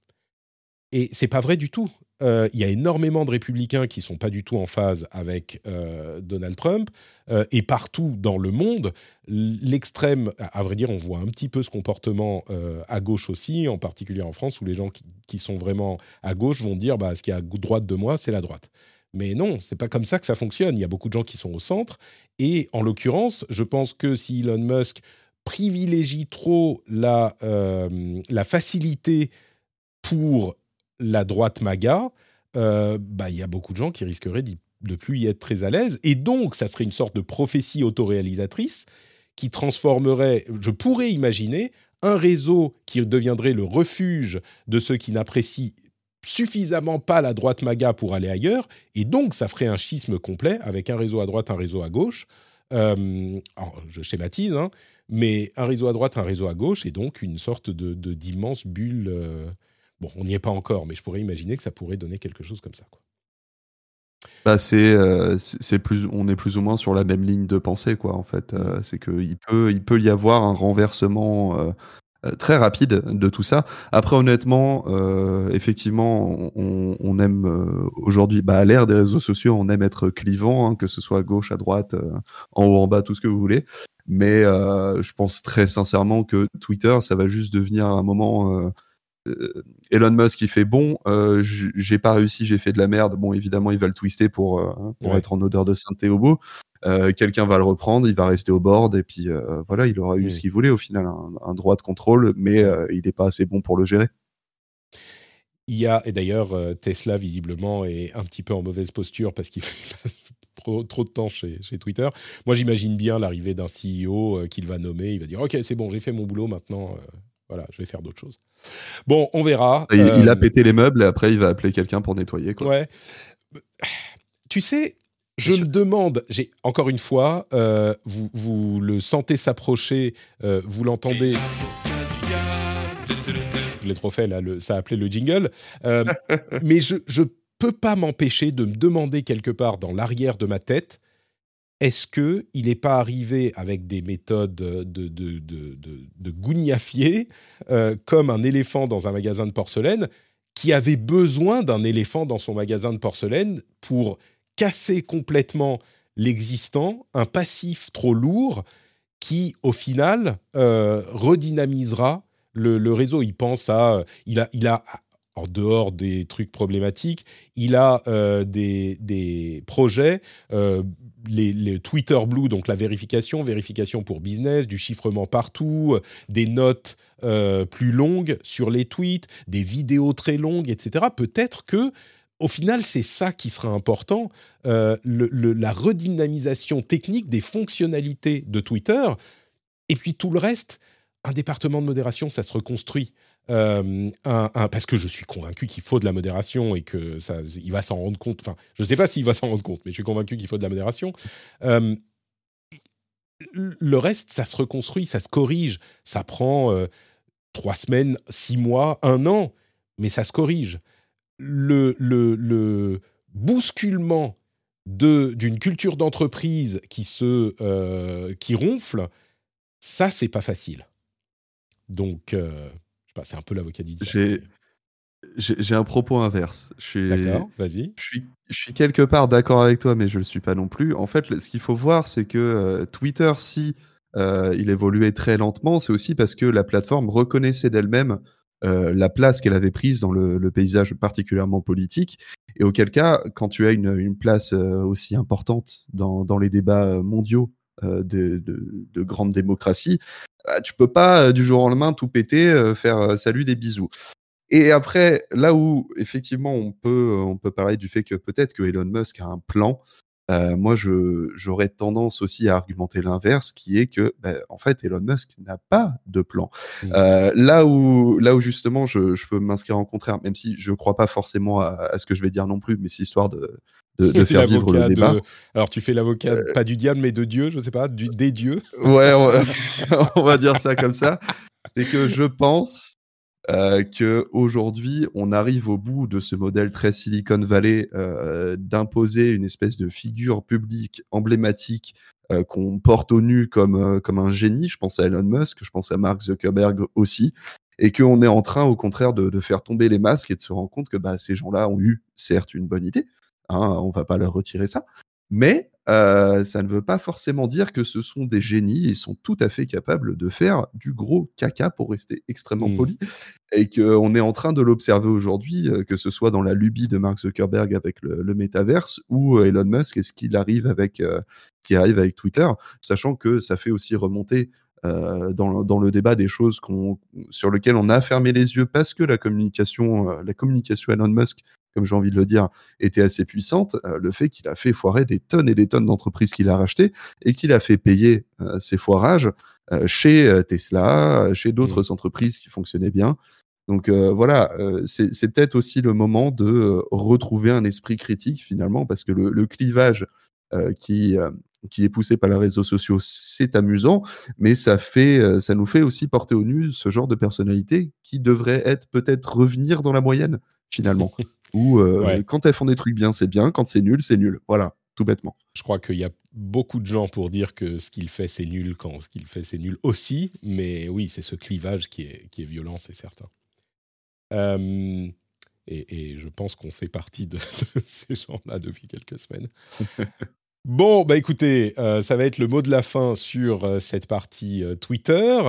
Et c'est pas vrai du tout. Euh, Il y a énormément de républicains qui sont pas du tout en phase avec euh, Donald Trump. Euh, et partout dans le monde, l'extrême, à vrai dire, on voit un petit peu ce comportement à gauche aussi, en particulier en France, où les gens qui, sont vraiment à gauche vont dire bah, ce qui est à droite de moi, c'est la droite. Mais non, c'est pas comme ça que ça fonctionne. Il y a beaucoup de gens qui sont au centre. Et en l'occurrence, je pense que si Elon Musk privilégie trop la facilité pour la droite MAGA, euh, bah, il y a beaucoup de gens qui risqueraient de plus y être très à l'aise. Et donc, ça serait une sorte de prophétie autoréalisatrice qui transformerait, je pourrais imaginer, un réseau qui deviendrait le refuge de ceux qui n'apprécient suffisamment pas la droite MAGA pour aller ailleurs. Et donc, ça ferait un schisme complet avec un réseau à droite, un réseau à gauche. Euh, je schématise, hein, mais un réseau à droite, un réseau à gauche, et donc une sorte de- d'immense bulle. euh, Bon, on n'y est pas encore, mais je pourrais imaginer que ça pourrait donner quelque chose comme ça. Quoi. Bah, c'est, euh, c'est plus, on est plus ou moins sur la même ligne de pensée, quoi, en fait. Euh, c'est qu'il peut, il peut y avoir un renversement euh, très rapide de tout ça. Après, honnêtement, effectivement, on, on aime aujourd'hui, bah, à l'ère des réseaux sociaux, on aime être clivant, hein, que ce soit à gauche, à droite, en haut, en bas, tout ce que vous voulez. Mais je pense très sincèrement que Twitter, ça va juste devenir un moment. Euh, Elon Musk, il fait bon, euh, j'ai pas réussi, j'ai fait de la merde. Bon, évidemment, il va le twister pour, euh, pour Ouais. être en odeur de sainteté au bout. Euh, Quelqu'un va le reprendre, il va rester au board, et puis voilà, il aura eu ce qu'il voulait au final, un, un droit de contrôle, mais il n'est pas assez bon pour le gérer. Il y a, et d'ailleurs, Tesla, visiblement, est un petit peu en mauvaise posture parce qu'il passe trop, trop de temps chez, chez Twitter. Moi, j'imagine bien l'arrivée d'un CEO qu'il va nommer. Il va dire Ok, c'est bon, j'ai fait mon boulot maintenant. Voilà, je vais faire d'autres choses. Bon, on verra. Il, il a Euh, pété les meubles, et après, il va appeler quelqu'un pour nettoyer. Quoi. Ouais. Tu sais, je me demande, j'ai encore une fois, euh, vous, vous le sentez s'approcher, euh, vous l'entendez. Je l'ai trop fait là, le- ça a appelé le jingle. Mais je je peux pas m'empêcher de me demander quelque part dans l'arrière de ma tête est-ce que il n'est pas arrivé avec des méthodes de, de, de, gougnafier, euh, comme un éléphant dans un magasin de porcelaine, qui avait besoin d'un éléphant dans son magasin de porcelaine pour casser complètement l'existant, un passif trop lourd qui, au final, euh, redynamisera le, le, réseau. Il pense à, il a, il a en dehors des trucs problématiques, il a euh, des, des, projets, euh, les, Twitter Blue, donc la vérification, vérification pour business, du chiffrement partout, euh, des notes plus longues sur les tweets, des vidéos très longues, etc. Peut-être que au final, c'est ça qui sera important, la redynamisation technique des fonctionnalités de Twitter, et puis tout le reste, un département de modération, ça se reconstruit. Euh, parce que je suis convaincu qu'il faut de la modération et que il va s'en rendre compte. Enfin, je ne sais pas s'il va s'en rendre compte, mais je suis convaincu qu'il faut de la modération. Euh, le reste, ça se reconstruit, ça se corrige. Ça prend euh, trois semaines, six mois, un an, mais ça se corrige. Le, le, le bousculement d'une culture d'entreprise qui se qui ronfle, ça c'est pas facile. Donc euh, c'est un peu l'avocat du diable. J'ai un propos inverse. D'accord, vas-y. Je suis, je suis quelque part d'accord avec toi, mais je ne le suis pas non plus. En fait, ce qu'il faut voir, c'est que euh, Twitter, si euh, il évoluait très lentement, c'est aussi parce que la plateforme reconnaissait d'elle-même euh, la place qu'elle avait prise dans le, le, paysage particulièrement politique. Et auquel cas, quand tu as une, une place aussi importante dans, dans, les débats mondiaux de, de, de grandes démocraties, bah, tu peux pas du jour au lendemain tout péter, faire salut des bisous. Et après, là où effectivement on peut, on peut parler du fait que peut-être que Elon Musk a un plan, euh, moi j'aurais tendance aussi à argumenter l'inverse, qui est que bah, en fait Elon Musk n'a pas de plan. Mmh. Euh, là où, là où justement je, je peux m'inscrire en contraire, même si je ne crois pas forcément à, à, ce que je vais dire non plus, mais c'est histoire de, de, de faire vivre le débat. De... Alors tu fais l'avocat euh... pas du diable mais de Dieu, je sais pas, du, des dieux. Ouais, on va, on va dire ça comme ça. C'est que je pense euh, qu'aujourd'hui, on arrive au bout de ce modèle très Silicon Valley euh, d'imposer une espèce de figure publique emblématique euh, qu'on porte au nu comme, comme un génie. Je pense à Elon Musk, je pense à Mark Zuckerberg aussi. Et qu'on est en train, au contraire, de, de, faire tomber les masques et de se rendre compte que bah, ces gens-là ont eu, certes, une bonne idée. Hein, on va pas leur retirer ça. Mais euh, ça ne veut pas forcément dire que ce sont des génies. Ils sont tout à fait capables de faire du gros caca, pour rester extrêmement mmh. poli. Et qu'on est en train de l'observer aujourd'hui, euh, que ce soit dans la lubie de Mark Zuckerberg avec le, le métaverse ou euh, Elon Musk et ce qu'il arrive avec, euh, qui arrive avec Twitter, sachant que ça fait aussi remonter euh, dans, dans, le débat des choses sur lesquelles on a fermé les yeux parce que la communication, euh, la communication Elon Musk, comme j'ai envie de le dire, était assez puissante. Euh, le fait qu'il a fait foirer des tonnes et des tonnes d'entreprises qu'il a rachetées et qu'il a fait payer ses foirages chez Tesla, chez d'autres mmh. entreprises qui fonctionnaient bien. Donc voilà, c'est peut-être aussi le moment de retrouver un esprit critique finalement, parce que le, le clivage qui, qui est poussé par les réseaux sociaux, c'est amusant, mais ça fait, euh, ça nous fait aussi porter au nu ce genre de personnalité qui devrait être peut-être revenir dans la moyenne finalement. Ou euh, ouais. quand elles font des trucs bien, c'est bien, quand c'est nul, c'est nul. Voilà, tout bêtement. Je crois qu'il y a beaucoup de gens pour dire que ce qu'il fait, c'est nul, quand ce qu'il fait, c'est nul aussi. Mais oui, c'est ce clivage qui est, qui est violent, c'est certain. Euh, et, et, je pense qu'on fait partie de, de ces gens-là depuis quelques semaines. Bon, bah écoutez, euh, ça va être le mot de la fin sur cette partie Twitter.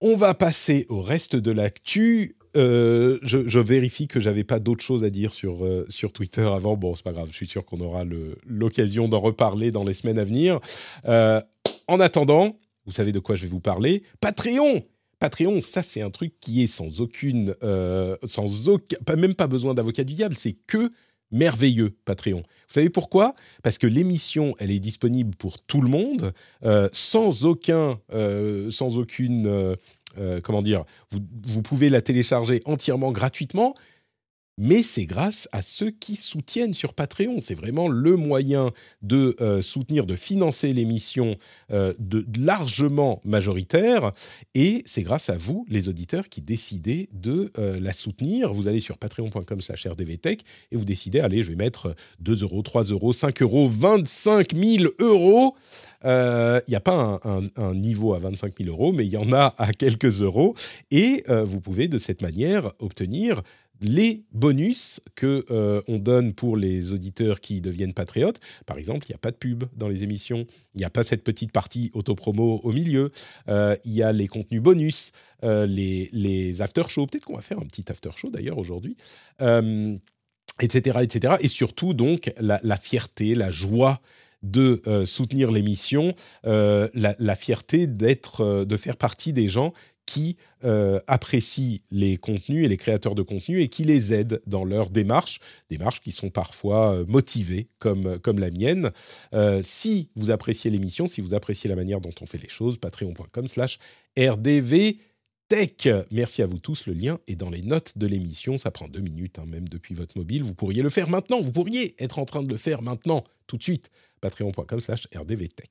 On va passer au reste de l'actu. Je, je, vérifie que j'avais pas d'autres choses à dire sur, sur Twitter avant. Bon, c'est pas grave, je suis sûr qu'on aura l'occasion d'en reparler dans les semaines à venir. en attendant, vous savez de quoi je vais vous parler Patreon Patreon, ça c'est un truc qui est sans aucune, sans aucun, pas, même pas besoin d'avocat du diable, c'est que merveilleux Patreon. Vous savez pourquoi? Parce que l'émission, elle est disponible pour tout le monde, euh, sans aucun, euh, sans aucune, euh, comment dire, vous, pouvez la télécharger entièrement gratuitement. Mais c'est grâce à ceux qui soutiennent sur Patreon. C'est vraiment le moyen de euh, soutenir, de financer l'émission euh, de, largement majoritaire. Et c'est grâce à vous, les auditeurs, qui décidez de euh, la soutenir. Vous allez sur patreon.com slash rdvtech et vous décidez, allez, je vais mettre 2 euros, 3 euros, 5 euros, 25 000 euros. Il n'y a pas un, un, niveau à 25 000 euros, mais il y en a à quelques euros. Et vous pouvez de cette manière obtenir les bonus que euh, on donne pour les auditeurs qui deviennent patriotes. Par exemple, il n'y a pas de pub dans les émissions, il n'y a pas cette petite partie autopromo au milieu, euh, il y a les contenus bonus, euh, les, les after-shows. Peut-être qu'on va faire un petit after-show d'ailleurs aujourd'hui. etc., etc. Et surtout, donc, la, fierté, la joie de soutenir l'émission, la, la, fierté d'être, de faire partie des gens qui euh, apprécient les contenus et les créateurs de contenus et qui les aident dans leur démarche, démarches qui sont parfois euh, motivées comme, comme la mienne. Euh, si vous appréciez l'émission, si vous appréciez la manière dont on fait les choses, patreon.com slash rdv. Tech. Merci à vous tous. Le lien est dans les notes de l'émission. Ça prend deux minutes, hein, même depuis votre mobile. Vous pourriez le faire maintenant. Vous pourriez être en train de le faire maintenant, tout de suite. Patreon.com slash rdvtech.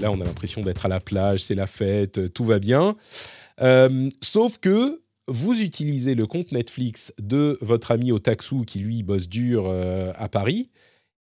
Là, on a l'impression d'être à la plage, c'est la fête, euh, tout va bien. Euh, sauf que vous utilisez le compte Netflix de votre ami Otaxu qui lui bosse dur euh, à Paris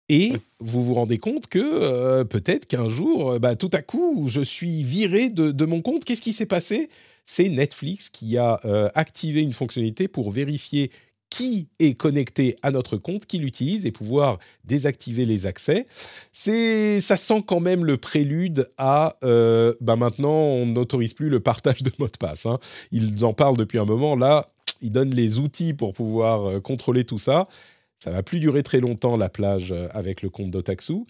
et vous vous rendez compte que peut-être qu'un jour, bah, tout à coup, je suis viré de, de mon compte. Qu'est-ce qui s'est passé? C'est Netflix qui a activé une fonctionnalité pour vérifier qui est connecté à notre compte, qui l'utilise et pouvoir désactiver les accès. C'est, ça sent quand même le prélude à, euh, bah maintenant on n'autorise plus le partage de mots de passe. Hein. Ils en parlent depuis un moment. Là, ils donnent les outils pour pouvoir euh, contrôler tout ça. Ça va plus durer très longtemps la plage euh, avec le compte d'Otaxu.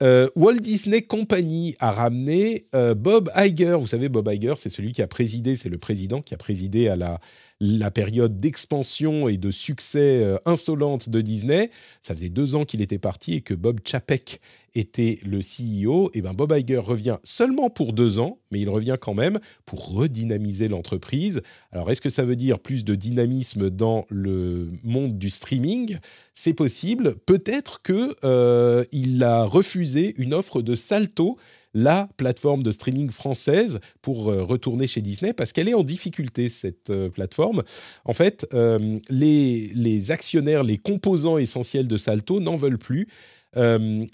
Walt Disney Company a ramené Bob Iger. Vous savez, Bob Iger, c'est celui qui a présidé, c'est le président qui a présidé à la la période d'expansion et de succès euh, insolente de Disney. Ça faisait deux ans qu'il était parti et que Bob Chapek était le CEO. Et ben Bob Iger revient seulement pour deux ans, mais il revient quand même pour redynamiser l'entreprise. Alors est-ce que ça veut dire plus de dynamisme dans le monde du streaming? C'est possible. Peut-être que euh, il a refusé une offre de Salto la plateforme de streaming française pour euh, retourner chez Disney parce qu'elle est en difficulté, cette euh, plateforme. En fait, euh, les, actionnaires, les composants essentiels de Salto n'en veulent plus.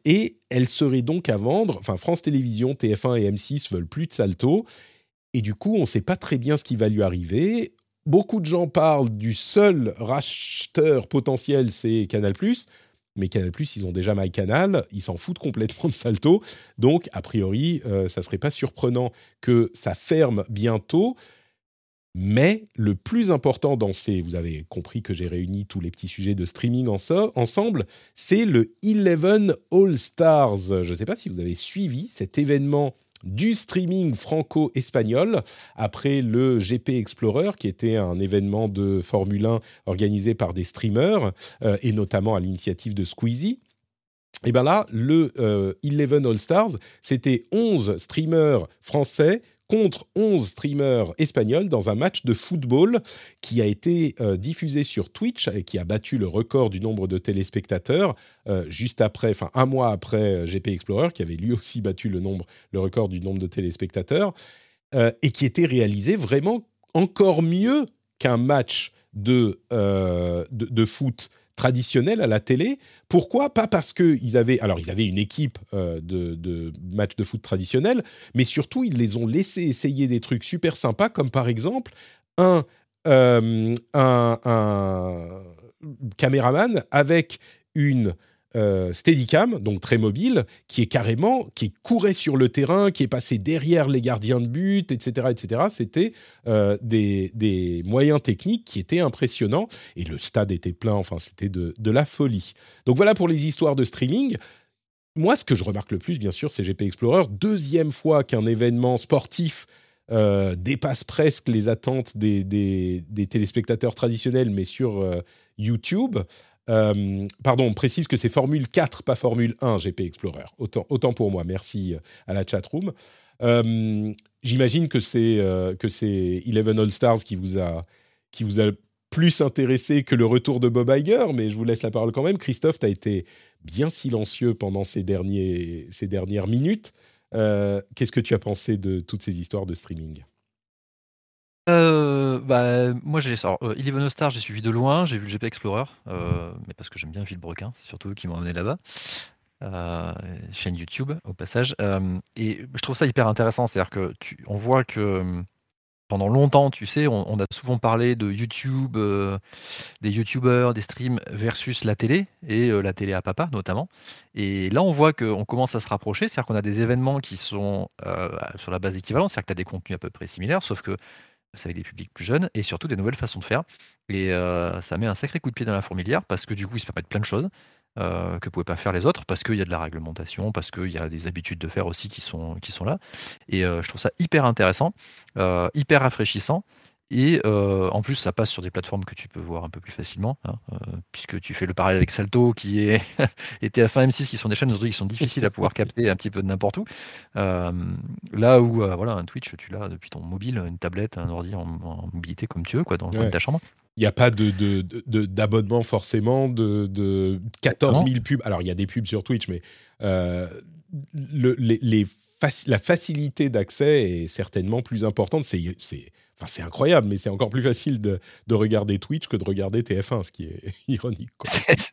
et elle serait donc à vendre. Enfin, France Télévisions, TF1 et M6 veulent plus de Salto. Et du coup, on ne sait pas très bien ce qui va lui arriver. Beaucoup de gens parlent du seul racheteur potentiel, c'est Canal+ mais Canal+, ils ont déjà MyCanal, ils s'en foutent complètement de Salto, donc a priori, euh, ça serait pas surprenant que ça ferme bientôt. Mais le plus important dans ces, vous avez compris que j'ai réuni tous les petits sujets de streaming ensemble, c'est le Eleven All Stars. Je ne sais pas si vous avez suivi cet événement du streaming franco-espagnol après le GP Explorer, qui était un événement de Formule 1 organisé par des streamers, euh, et notamment à l'initiative de Squeezie. Et bien là, le euh, Eleven All Stars, c'était 11 streamers français contre 11 streamers espagnols dans un match de football qui a été euh, diffusé sur Twitch et qui a battu le record du nombre de téléspectateurs euh, juste après, enfin un mois après euh, GP Explorer, qui avait lui aussi battu le, record du nombre de téléspectateurs, et qui était réalisé vraiment encore mieux qu'un match de, de foot traditionnel à la télé. Pourquoi? Pas parce qu'ils avaient, alors ils avaient une équipe euh, de, matchs de foot traditionnels, mais surtout ils les ont laissés essayer des trucs super sympas, comme par exemple un, euh, caméraman avec une euh, Steadicam, donc très mobile, qui est carrément, qui courait sur le terrain, qui est passé derrière les gardiens de but, etc., etc. C'était euh, des, moyens techniques qui étaient impressionnants et le stade était plein. Enfin, c'était de, la folie. Donc voilà pour les histoires de streaming. Moi, ce que je remarque le plus, bien sûr, c'est GP Explorer. Deuxième fois qu'un événement sportif euh, dépasse presque les attentes des, des, téléspectateurs traditionnels, mais sur YouTube. Euh, pardon, on précise que c'est Formule 4, pas Formule 1 GP Explorer. Autant, pour moi. Merci euh, à la chatroom. Euh, J'imagine que c'est euh, que c'est Eleven All Stars qui vous a plus intéressé que le retour de Bob Iger, mais je vous laisse la parole quand même. Christophe, tu as été bien silencieux pendant ces, dernières minutes. Qu'est-ce que tu as pensé de toutes ces histoires de streaming? Euh, bah, moi j'ai euh, Eleven Star, j'ai suivi de loin, j'ai vu le GP Explorer, euh, mais parce que j'aime bien Villebrequin, c'est surtout eux qui m'ont amené là-bas. Euh, chaîne YouTube au passage. et je trouve ça hyper intéressant, c'est-à-dire que on voit que, pendant longtemps, tu sais, on a souvent parlé de YouTube, des youtubeurs, des streams versus la télé et la télé à papa notamment. Et là, on voit qu'on commence à se rapprocher, c'est-à-dire qu'on a des événements qui sont, sur la base équivalente, c'est-à-dire que tu as des contenus à peu près similaires, sauf que avec des publics plus jeunes et surtout des nouvelles façons de faire. Et ça met un sacré coup de pied dans la fourmilière parce que du coup, ils se permettent plein de choses que ne pouvaient pas faire les autres parce qu'il y a de la réglementation, parce qu'il y a des habitudes de faire aussi qui sont, qui sont là. Et je trouve ça hyper intéressant, hyper rafraîchissant. Et en plus, ça passe sur des plateformes que tu peux voir un peu plus facilement, hein, puisque tu fais le parallèle avec Salto, qui est et TF1 M6, qui sont des chaînes qui sont difficiles à pouvoir capter un petit peu de n'importe où. là où voilà, un Twitch, tu l'as depuis ton mobile, une tablette, un ordi en, mobilité comme tu veux, quoi, dans, ta chambre. Il n'y a pas de, d'abonnement forcément, de, 14 000 pubs. Alors, il y a des pubs sur Twitch, mais le, les, la facilité d'accès est certainement plus importante. C'est incroyable, mais c'est encore plus facile de, regarder Twitch que de regarder TF1, ce qui est ironique.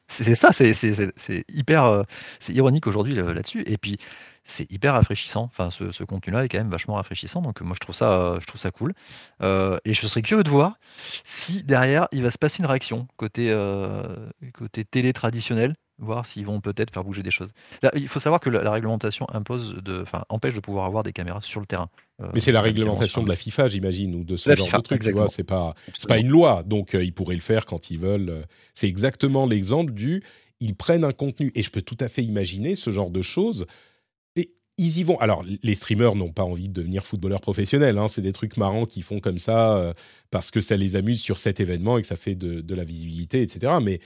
C'est ça, c'est hyper euh, ironique aujourd'hui là-dessus. Et puis, c'est hyper rafraîchissant. Enfin, ce, contenu-là est quand même vachement rafraîchissant. Donc, moi, je trouve ça, je trouve ça cool. Euh, et je serais curieux de voir si derrière, il va se passer une réaction côté, euh, côté télé traditionnel voir s'ils vont peut-être faire bouger des choses. il faut savoir que la, réglementation impose de, enfin, empêche de pouvoir avoir des caméras sur le terrain. Euh, Mais c'est la réglementation de la FIFA, j'imagine, ou de ce genre de truc. Tu vois, c'est pas, c'est pas une loi, donc euh, ils pourraient le faire quand ils veulent. C'est exactement l'exemple du, ils prennent un contenu, et je peux tout à fait imaginer ce genre de choses. Et ils y vont. Alors, les streamers n'ont pas envie de devenir footballeurs professionnels. Hein. C'est des trucs marrants qu'ils font comme ça euh, parce que ça les amuse sur cet événement et que ça fait de, de la visibilité, etc. Mais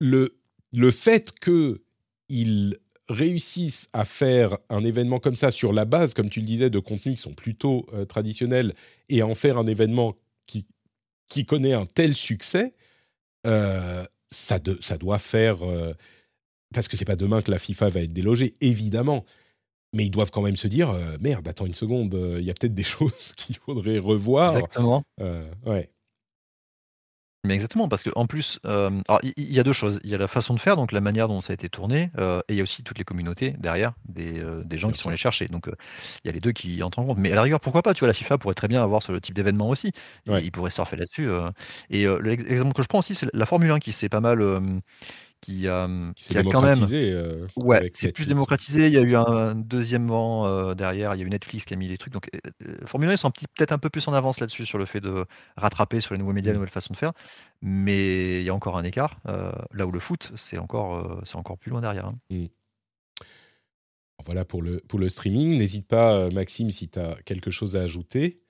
le le fait qu'ils réussissent à faire un événement comme ça sur la base, comme tu le disais, de contenus qui sont plutôt euh, traditionnels et à en faire un événement qui, qui connaît un tel succès, euh, ça, ça doit faire. Euh, parce que c'est pas demain que la FIFA va être délogée, évidemment. Mais ils doivent quand même se dire merde, attends une seconde, il y a peut-être des choses qu'il faudrait revoir. Exactement. ouais. Mais exactement, parce qu'en plus, il y, a deux choses. Il y a la façon de faire, donc la manière dont ça a été tourné, et il y a aussi toutes les communautés derrière des, des gens qui sont allés chercher. Donc il y a les deux qui entrent en compte. Mais à la rigueur, pourquoi pas Tu vois, la FIFA pourrait très bien avoir ce type d'événement aussi. Ils pourraient surfer là-dessus. Et l'exemple que je prends aussi, c'est la Formule 1 qui s'est pas mal qui a, qui a quand même. Euh, ouais, c'est plus démocratisé. Il y a eu un, deuxième vent euh, derrière. Il y a eu Netflix qui a mis les trucs. Donc, euh, Formule 1, ils sont peut-être un peu plus en avance là-dessus sur le fait de rattraper sur les nouveaux médias, les mmh. nouvelles façons de faire. Mais il y a encore un écart. là où le foot, c'est encore, c'est encore plus loin derrière. Hein. Mmh. Voilà pour le, pour le streaming. N'hésite pas, Maxime, si tu as quelque chose à ajouter.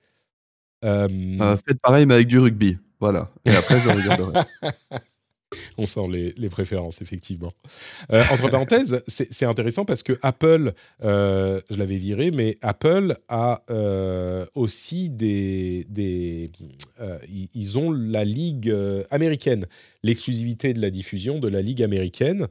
faites pareil, mais avec du rugby. Voilà. Et après, je regarderai. On sent les, préférences, effectivement. Euh, entre parenthèses, c'est intéressant parce que Apple, euh, je l'avais viré, mais Apple a euh, aussi des. ils- ont la ligue américaine, l'exclusivité de la diffusion de la ligue américaine.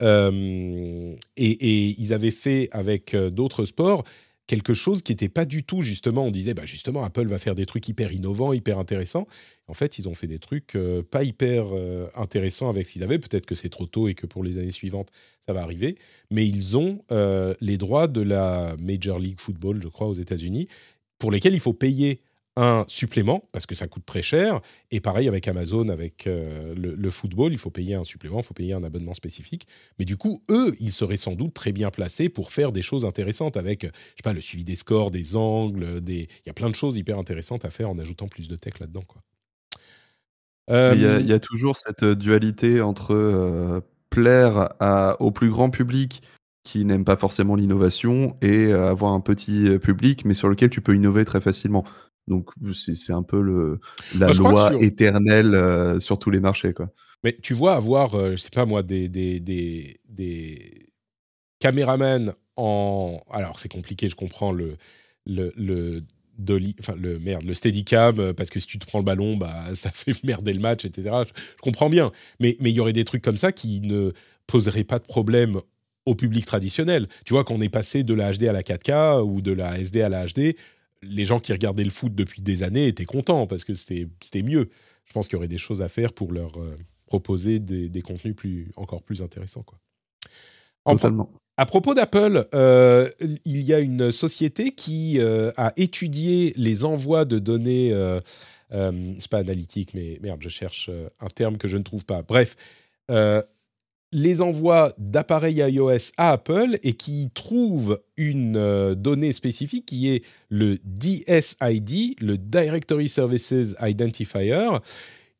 Et, ils avaient fait avec d'autres sports quelque chose qui n'était pas du tout justement. On disait, bah justement, Apple va faire des trucs hyper innovants, hyper intéressants. En fait, ils ont fait des trucs euh, pas hyper euh, intéressants avec ce qu'ils avaient. Peut-être que c'est trop tôt et que pour les années suivantes, ça va arriver. Mais ils ont euh, les droits de la Major League Football, je crois, aux États-Unis, pour lesquels il faut payer un supplément parce que ça coûte très cher. Et pareil avec Amazon, avec le, le football, il faut payer un supplément, il faut payer un abonnement spécifique. Mais du coup, eux, ils seraient sans doute très bien placés pour faire des choses intéressantes avec, je sais pas, le suivi des scores, des angles, des... il y a plein de choses hyper intéressantes à faire en ajoutant plus de tech là-dedans, quoi. Mais Il y, a- Euh, il y a toujours cette euh, dualité entre euh, plaire à- au plus grand public qui n'aime pas forcément l'innovation et avoir un petit public mais sur lequel tu peux innover très facilement. Donc c'est un peu le, la Bah, loi sur- éternelle euh, sur tous les marchés. Quoi. Mais tu vois, avoir, euh, je sais pas moi, des, des, des, des caméramans en. Alors, c'est compliqué, je comprends le. le, le dolly, le merde, le steadicam, euh, parce que si tu te prends le ballon, bah ça fait merder le match, etc. Je, comprends bien, mais mais il y aurait des trucs comme ça qui ne poseraient pas de problème au public traditionnel. Tu vois, quand on est passé de la HD à la 4K ou de la SD à la HD, les gens qui regardaient le foot depuis des années étaient contents parce que c'était mieux. Je pense qu'il y aurait des choses à faire pour leur euh, proposer des, contenus plus, encore plus intéressants. Quoi. À propos d'Apple, euh, il y a une société qui euh, a étudié les envois de données. Euh, euh, c'est pas analytique, mais merde, je cherche un terme que je ne trouve pas. Bref, les envois d'appareils iOS à Apple et qui trouve une donnée spécifique qui est le DSID, le Directory Services Identifier,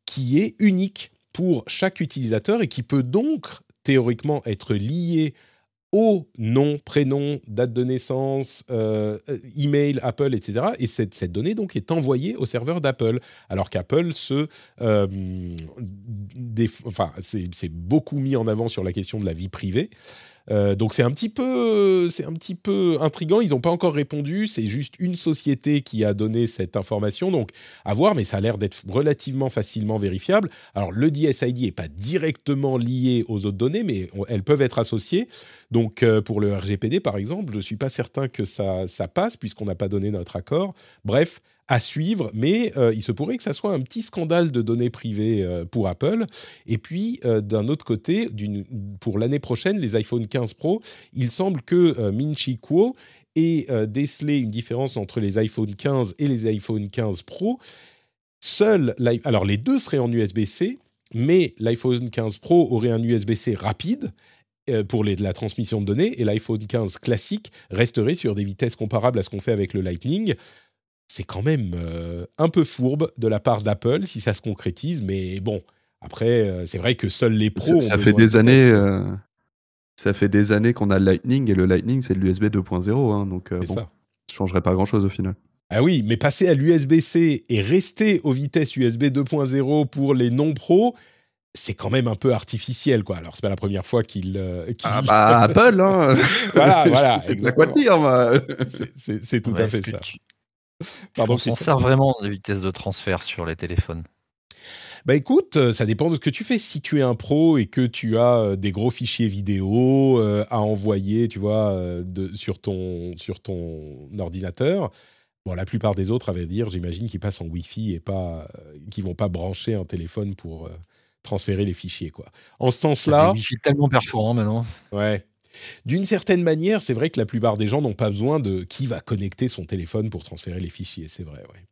qui est unique pour chaque utilisateur et qui peut donc théoriquement être lié au nom, prénom, date de naissance, euh, email, Apple, etc. Et cette, donnée donc est envoyée au serveur d'Apple, alors qu'Apple se, euh, enfin, c'est beaucoup mis en avant sur la question de la vie privée. Euh, donc c'est un petit peu, c'est un petit peu intrigant. Ils n'ont pas encore répondu. C'est juste une société qui a donné cette information. Donc à voir, mais ça a l'air d'être relativement facilement vérifiable. Alors le DSID n'est pas directement lié aux autres données, mais elles peuvent être associées. Donc euh, pour le RGPD par exemple, je suis pas certain que ça, ça passe puisqu'on n'a pas donné notre accord. Bref. À suivre, mais euh, il se pourrait que ça soit un petit scandale de données privées euh, pour Apple. Et puis, euh, d'un autre côté, pour l'année prochaine, les iPhone 15 Pro, il semble que euh, Min-Chi Kuo ait décelé une différence entre les iPhone 15 et les iPhone 15 Pro. Seul, alors les deux seraient en USB-C, mais l'iPhone 15 Pro aurait un USB-C rapide pour la transmission de données, et l'iPhone 15 classique resterait sur des vitesses comparables à ce qu'on fait avec le Lightning. C'est quand même euh, un peu fourbe de la part d'Apple si ça se concrétise, mais bon, après, euh, c'est vrai que seuls les Ça, pros. ça ont fait de des années. euh, ça fait des années qu'on a le Lightning et le Lightning c'est de l'USB 2.0 hein, donc bon, ça. ça changerait pas grand chose au final. Ah oui, mais passer à l'USB-C et rester aux vitesses USB 2.0 pour les non-pros, c'est quand même un peu artificiel, quoi. Alors, c'est pas la première fois qu'il. euh, Ah bah Apple hein. Voilà, voilà, c'est quoi dire. C'est- tout Ouais, à fait ça. tu- Pardon, on s'en sert vraiment des vitesses de transfert sur les téléphones. Bah écoute, euh, ça dépend de ce que tu fais. Si tu es un pro et que tu as euh, des gros fichiers vidéo euh, à envoyer, tu vois, de, sur, ton, sur ton ordinateur, bon, la plupart des autres, à vrai dire, j'imagine qu'ils passent en Wi-Fi et pas, qu'ils vont pas brancher un téléphone pour euh, transférer les fichiers, quoi. En ce sens-là, Wi-Fi tellement performants maintenant. ouais. D'une certaine manière, c'est vrai que la plupart des gens n'ont pas besoin de qui va connecter son téléphone pour transférer les fichiers, c'est vrai, ouais.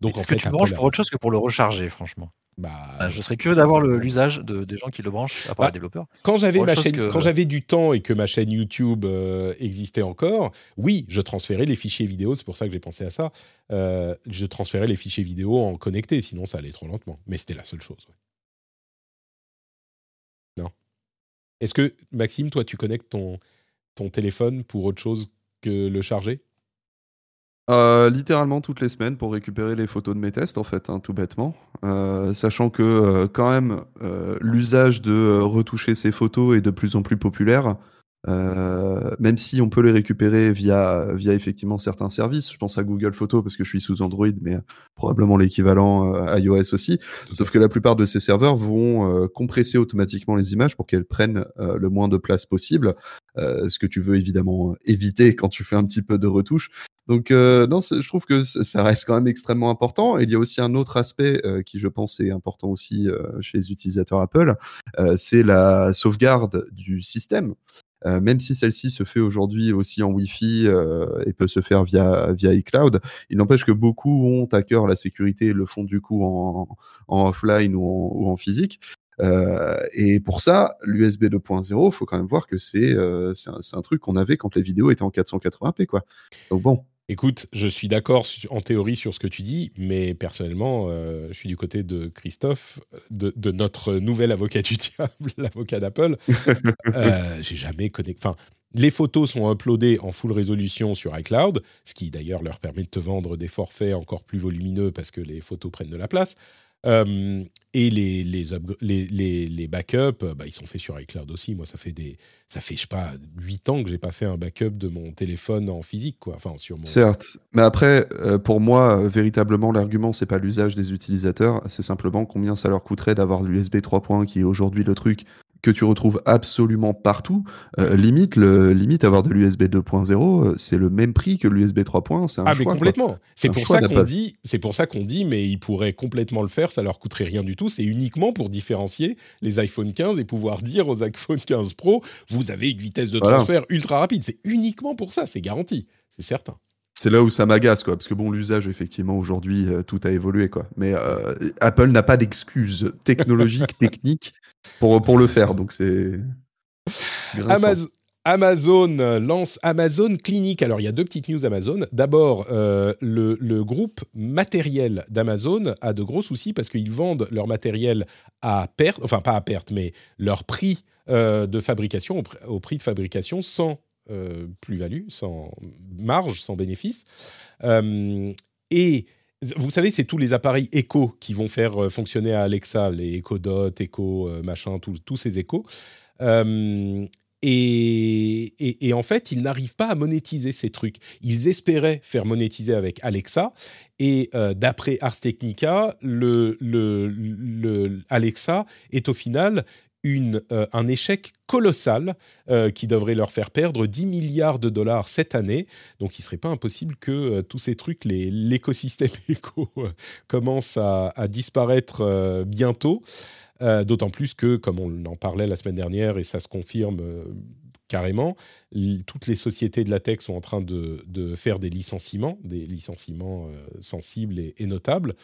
Donc en fait, que tu branches pour autre chose que pour le recharger, franchement? Bah, Ah, Je serais curieux d'avoir l'usage de, des gens qui le branchent, à part Bah, les développeurs. quand j'avais Autre ma chose chaîne, que- quand j'avais du temps et que ma chaîne YouTube euh, existait encore, oui, je transférais les fichiers vidéo. C'est pour ça que j'ai pensé à ça. Euh, je transférais les fichiers vidéo en connecté, sinon ça allait trop lentement. Mais c'était la seule chose. ouais. Est-ce que Maxime, toi, tu connectes ton téléphone pour autre chose que le charger? Euh, littéralement toutes les semaines pour récupérer les photos de mes tests, en fait, hein, tout bêtement. Euh, sachant que, euh, quand même, l'usage de retoucher ces photos est de plus en plus populaire. Euh, même si on peut les récupérer via, via effectivement certains services. Je pense à Google Photos parce que je suis sous Android, mais probablement l'équivalent euh, iOS aussi. Sauf que la plupart de ces serveurs vont euh, compresser automatiquement les images pour qu'elles prennent euh, le moins de place possible. Euh, ce que tu veux évidemment éviter quand tu fais un petit peu de retouche. Donc euh, non, je trouve que ça reste quand même extrêmement important. Et il y a aussi un autre aspect euh, qui, je pense, est important aussi euh, chez les utilisateurs Apple, euh, c'est la sauvegarde du système. Euh, même si celle-ci se fait aujourd'hui aussi en Wi-Fi euh, et peut se faire via, via iCloud, il n'empêche que beaucoup ont à cœur la sécurité et le font du coup en, en offline ou en, physique. Euh, et pour ça, l'USB 2.0, faut quand même voir que c'est un, un truc qu'on avait quand les vidéos étaient en 480p, quoi. Donc bon, Écoute, je suis d'accord en théorie sur ce que tu dis, mais personnellement, euh, je suis du côté de Christophe, de, de notre nouvel avocat du diable, l'avocat d'Apple. Euh, J'ai jamais connecté. Enfin, les photos sont uploadées en full résolution sur iCloud, ce qui d'ailleurs leur permet de te vendre des forfaits encore plus volumineux parce que les photos prennent de la place. Euh, et les, les, les, les- backups, euh, bah, ils sont faits sur iCloud aussi. Moi, ça fait, des, ça fait je sais pas, 8 ans que j'ai pas fait un backup de mon téléphone en physique, quoi. Enfin, sur mon. certes. Mais après, euh, pour moi, véritablement, l'argument, c'est pas l'usage des utilisateurs, c'est simplement combien ça leur coûterait d'avoir l'USB 3.1 qui est aujourd'hui le truc que tu retrouves absolument partout. Euh, limite, le, limite, avoir de l'USB 2.0, euh, c'est le même prix que l'USB 3.1. C'est un Ah, choix, mais complètement. C'est pour ça qu'on dit, c'est pour ça qu'on dit, mais ils pourraient complètement le faire, ça leur coûterait rien du tout. C'est uniquement pour différencier les iPhone 15 et pouvoir dire aux iPhone 15 Pro, vous avez une vitesse de Voilà. transfert ultra rapide. C'est uniquement pour ça, c'est garanti, c'est certain. C'est là où ça m'agace, quoi. Parce que bon, l'usage, effectivement, aujourd'hui, euh, tout a évolué, quoi. Mais euh, Apple n'a pas d'excuses technologiques, techniques pour, pour le faire. Donc c'est. Amazon lance Amazon Clinique. Alors, il y a deux petites news Amazon. D'abord, euh, le, le groupe matériel d'Amazon a de gros soucis parce qu'ils vendent leur matériel à perte, enfin pas à perte, mais leur prix euh, de fabrication, au, au prix de fabrication sans euh, plus-value, sans marge, sans bénéfice. Euh, et vous savez, c'est tous les appareils Echo qui vont faire euh, fonctionner à Alexa, les Echo Dot, Echo machin, tous- ces. Euh, et, en fait, ils n'arrivent pas à monétiser ces trucs. Ils espéraient faire monétiser avec Alexa. Et d'après Ars Technica, le- Alexa est au final une, euh, un échec colossal euh, qui devrait leur faire perdre 10 milliards de dollars cette année. Donc, il ne serait pas impossible que euh, tous ces trucs, l'écosystème éco, commence à, disparaître bientôt. D'autant plus que, comme on en parlait la semaine dernière, et ça se confirme carrément, toutes les sociétés de la tech sont en train de, faire des licenciements, des licenciements sensibles et notables.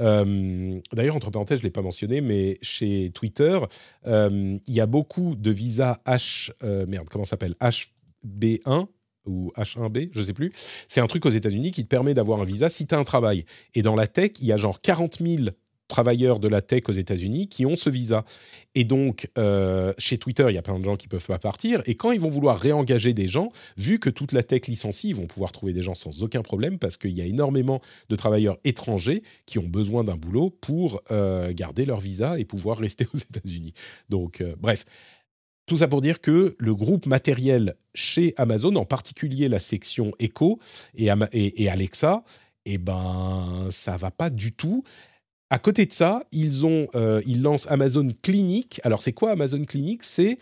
Euh, D'ailleurs, entre parenthèses, je ne l'ai pas mentionné, mais chez Twitter, euh, il y a beaucoup de visas H... euh, merde, comment s'appelle? HB1 ou H1B, je ne sais plus. C'est un truc aux États-Unis qui te permet d'avoir un visa si tu as un travail. Et dans la tech, il y a genre 40 000 travailleurs de la tech aux États-Unis qui ont ce visa. Et donc, euh, chez Twitter, il y a plein de gens qui peuvent pas partir. Et quand ils vont vouloir réengager des gens, vu que toute la tech licencie, ils vont pouvoir trouver des gens sans aucun problème parce qu'il y a énormément de travailleurs étrangers qui ont besoin d'un boulot pour euh, garder leur visa et pouvoir rester aux États-Unis. Donc, euh, bref. Tout ça pour dire que le groupe matériel chez Amazon, en particulier la section Echo et, Ama- et Alexa, eh ben, ça va pas du tout. À côté de ça, ils, ont, euh, ils lancent Amazon Clinic. Alors, c'est quoi Amazon Clinic C'est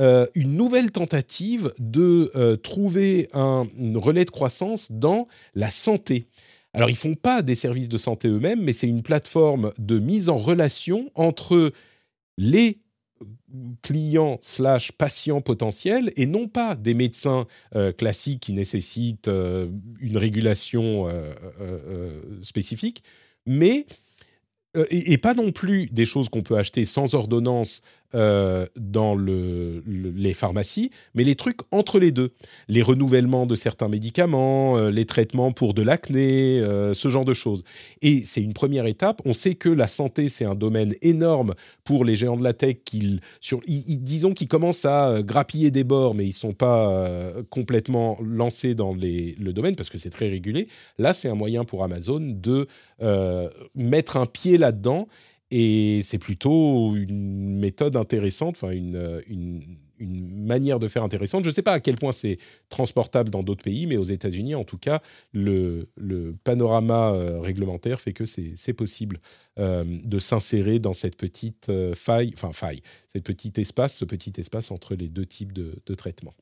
euh, une nouvelle tentative de euh, trouver un, relais de croissance dans la santé. Alors, ils font pas des services de santé eux-mêmes, mais c'est une plateforme de mise en relation entre les clients slash patients potentiels et non pas des médecins classiques qui nécessitent une régulation spécifique, mais et, et pas non plus des choses qu'on peut acheter sans ordonnance euh, dans le, le- les pharmacies, mais les trucs entre les deux. Les renouvellements de certains médicaments, euh, les traitements pour de l'acné, euh, ce genre de choses. Et c'est une première étape. On sait que la santé, c'est un domaine énorme pour les géants de la tech. Qu'ils, disons qu'ils commencent à grappiller des bords, mais ils sont pas complètement lancés dans le domaine parce que c'est très régulé. Là, c'est un moyen pour Amazon de mettre un pied là-dedans. Et c'est plutôt une méthode intéressante, enfin une, euh, manière de faire intéressante. Je ne sais pas à quel point c'est transportable dans d'autres pays, mais aux États-Unis, en tout cas, le, panorama euh, réglementaire fait que c'est possible euh, de s'insérer dans cette petite faille, enfin faille, cette petite espace, ce petit espace entre les deux types de traitements.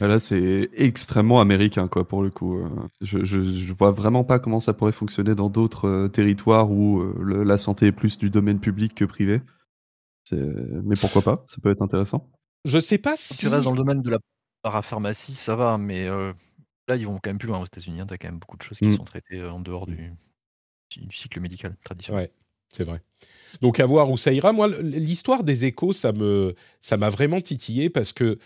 Là, c'est extrêmement américain, quoi, pour le coup. Euh, Je, je, je vois vraiment pas comment ça pourrait fonctionner dans d'autres euh, territoires où euh, le- la santé est plus du domaine public que privé. Mais pourquoi pas Ça peut être intéressant. Je ne sais pas Si tu restes dans le domaine de la parapharmacie, ça va, mais euh, là, ils vont quand même plus loin aux États-Unis. Tu as quand même beaucoup de choses qui Mm. sont traitées en dehors du, du cycle médical traditionnel. Ouais, c'est vrai. Donc à voir où ça ira. Moi, l'histoire des échos, ça me, ça m'a vraiment titillé parce que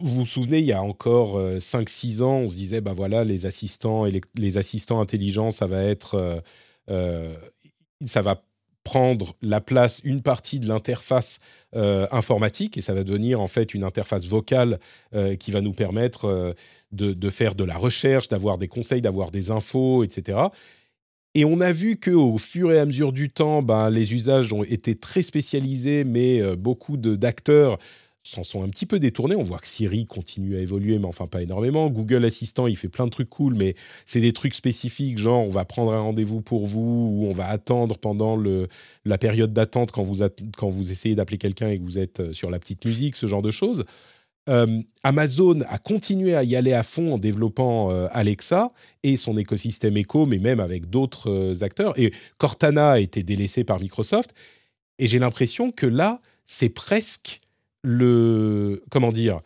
vous vous souvenez, il y a encore 5-6 ans, on se disait, bah voilà, les assistants et les, assistants intelligents, ça va être, euh, euh, ça va prendre la place, une partie de l'interface euh, informatique, et ça va devenir en fait une interface vocale euh, qui va nous permettre euh, de, faire de la recherche, d'avoir des conseils, d'avoir des infos, etc. Et on a vu que au fur et à mesure du temps, ben, les usages ont été très spécialisés, mais euh, beaucoup d'acteurs s'en sont un petit peu détournés. On voit que Siri continue à évoluer, mais enfin pas énormément. Google Assistant, il fait plein de trucs cool, mais c'est des trucs spécifiques, genre on va prendre un rendez-vous pour vous, ou on va attendre pendant le, la période d'attente quand vous, quand vous essayez d'appeler quelqu'un et que vous êtes euh, sur la petite musique, ce genre de choses. Euh, Amazon a continué à y aller à fond en développant euh, Alexa et son écosystème Echo, mais même avec d'autres acteurs. Et Cortana a été délaissé par Microsoft. Et j'ai l'impression que là, c'est presque le comment dire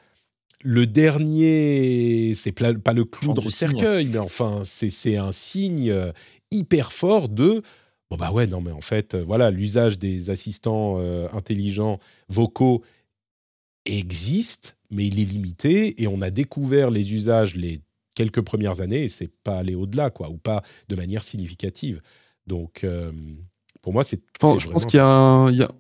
le dernier, c'est pas le clou dans du le signe. cercueil, mais enfin c'est c'est un signe euh, hyper fort de bon bah ouais non mais en fait euh, voilà l'usage des assistants euh, intelligents vocaux existe, mais il est limité et on a découvert les usages les quelques premières années et c'est pas aller au-delà quoi ou pas de manière significative. Donc euh, pour moi c'est Je pense, je qu'il y, a un- il y, a,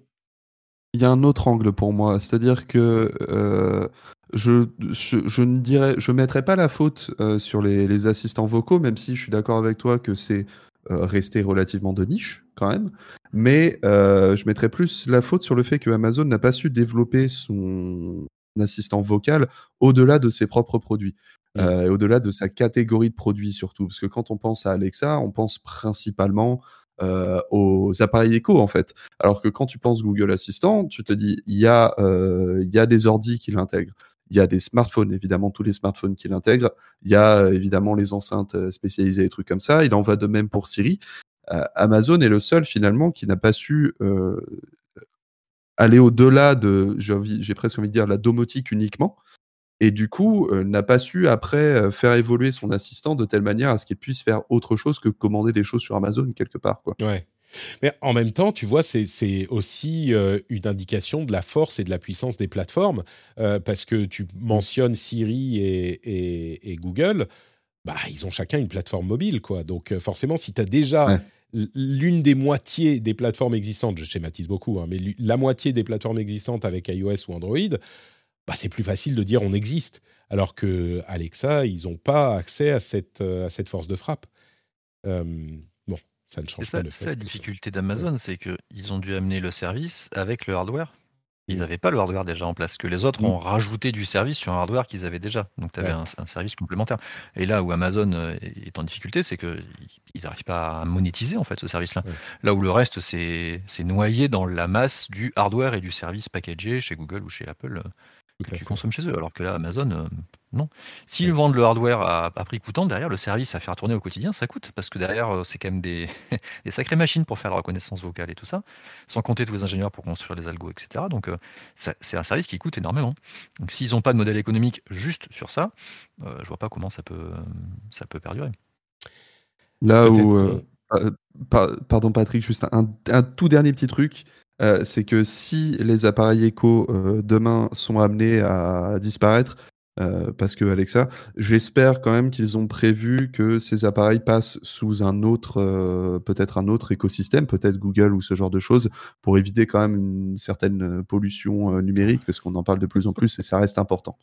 il y a un autre angle pour moi. C'est-à-dire que euh, je, je, je ne dirais, je mettrais pas la faute euh, sur les, les assistants vocaux, même si je suis d'accord avec toi que c'est euh, resté relativement de niche quand même. Mais euh, je mettrais plus la faute sur le fait que Amazon n'a pas su développer son assistant vocal au-delà de ses propres produits. Au-delà de sa catégorie de produits surtout. Parce que quand on pense à Alexa, on pense principalement euh, aux appareils écho en fait. Alors que quand tu penses Google Assistant, tu te dis il y, a, euh, y a des ordis qui l'intègrent. Il y a des smartphones, évidemment, tous les smartphones qui l'intègrent. Il y a euh, évidemment les enceintes spécialisées, des trucs comme ça. Il en va de même pour Siri. Amazon est le seul finalement qui n'a pas su aller au-delà de, j'ai presque envie de dire, la domotique uniquement. Et du coup, euh, n'a pas su après euh, faire évoluer son assistant de telle manière à ce qu'il puisse faire autre chose que commander des choses sur Amazon quelque part. Quoi. Ouais. Mais en même temps, tu vois, c'est- aussi euh, une indication de la force et de la puissance des plateformes, parce que tu mentionnes Siri et, et- et Google, bah, ils ont chacun une plateforme mobile, quoi. Donc forcément, si tu as déjà Ouais. l'une des moitiés des plateformes existantes, je schématise beaucoup, hein, mais la moitié des plateformes existantes avec iOS ou Android, bah, c'est plus facile de dire on existe. Alors que Alexa, ils n'ont pas accès à cette, euh, à cette force de frappe. Euh, bon, ça ne C'est change ça, pas le c'est fait. ça la difficulté d'Amazon, c'est qu'ils ont dû amener le service avec le hardware. Ils n'avaient pas le hardware déjà en place, que les autres Mm. ont rajouté du service sur un hardware qu'ils avaient déjà. Donc tu avais Ouais. un, un service complémentaire. Et là où Amazon euh, est en difficulté, c'est qu'ils n'arrivent pas à monétiser en fait ce service-là. Ouais. Là où le reste, c'est c'est noyé dans la masse du hardware et du service packagé chez Google ou chez Apple euh, que tu fait. consommes chez eux. Alors que là, Amazon, euh, non. S'ils vendent le hardware à, à prix coûtant, derrière, le service à faire tourner au quotidien, ça coûte. Parce que derrière, euh, c'est quand même des, des sacrées machines pour faire la reconnaissance vocale et tout ça. Sans compter tous les ingénieurs pour construire les algos, etc. Donc, euh, c'est un service qui coûte énormément. Donc, s'ils n'ont pas de modèle économique juste sur ça, euh, je vois pas comment ça peut, ça peut perdurer. Là où. euh, euh, pardon Patrick, juste un, un tout dernier petit truc. Euh, c'est que si les appareils éco euh, demain sont amenés à disparaître, euh, parce que Alexa, j'espère quand même qu'ils ont prévu que ces appareils passent sous un autre, peut-être un autre écosystème, peut-être Google ou ce genre de choses, pour éviter quand même une certaine pollution numérique, parce qu'on en parle de plus en plus et ça reste important.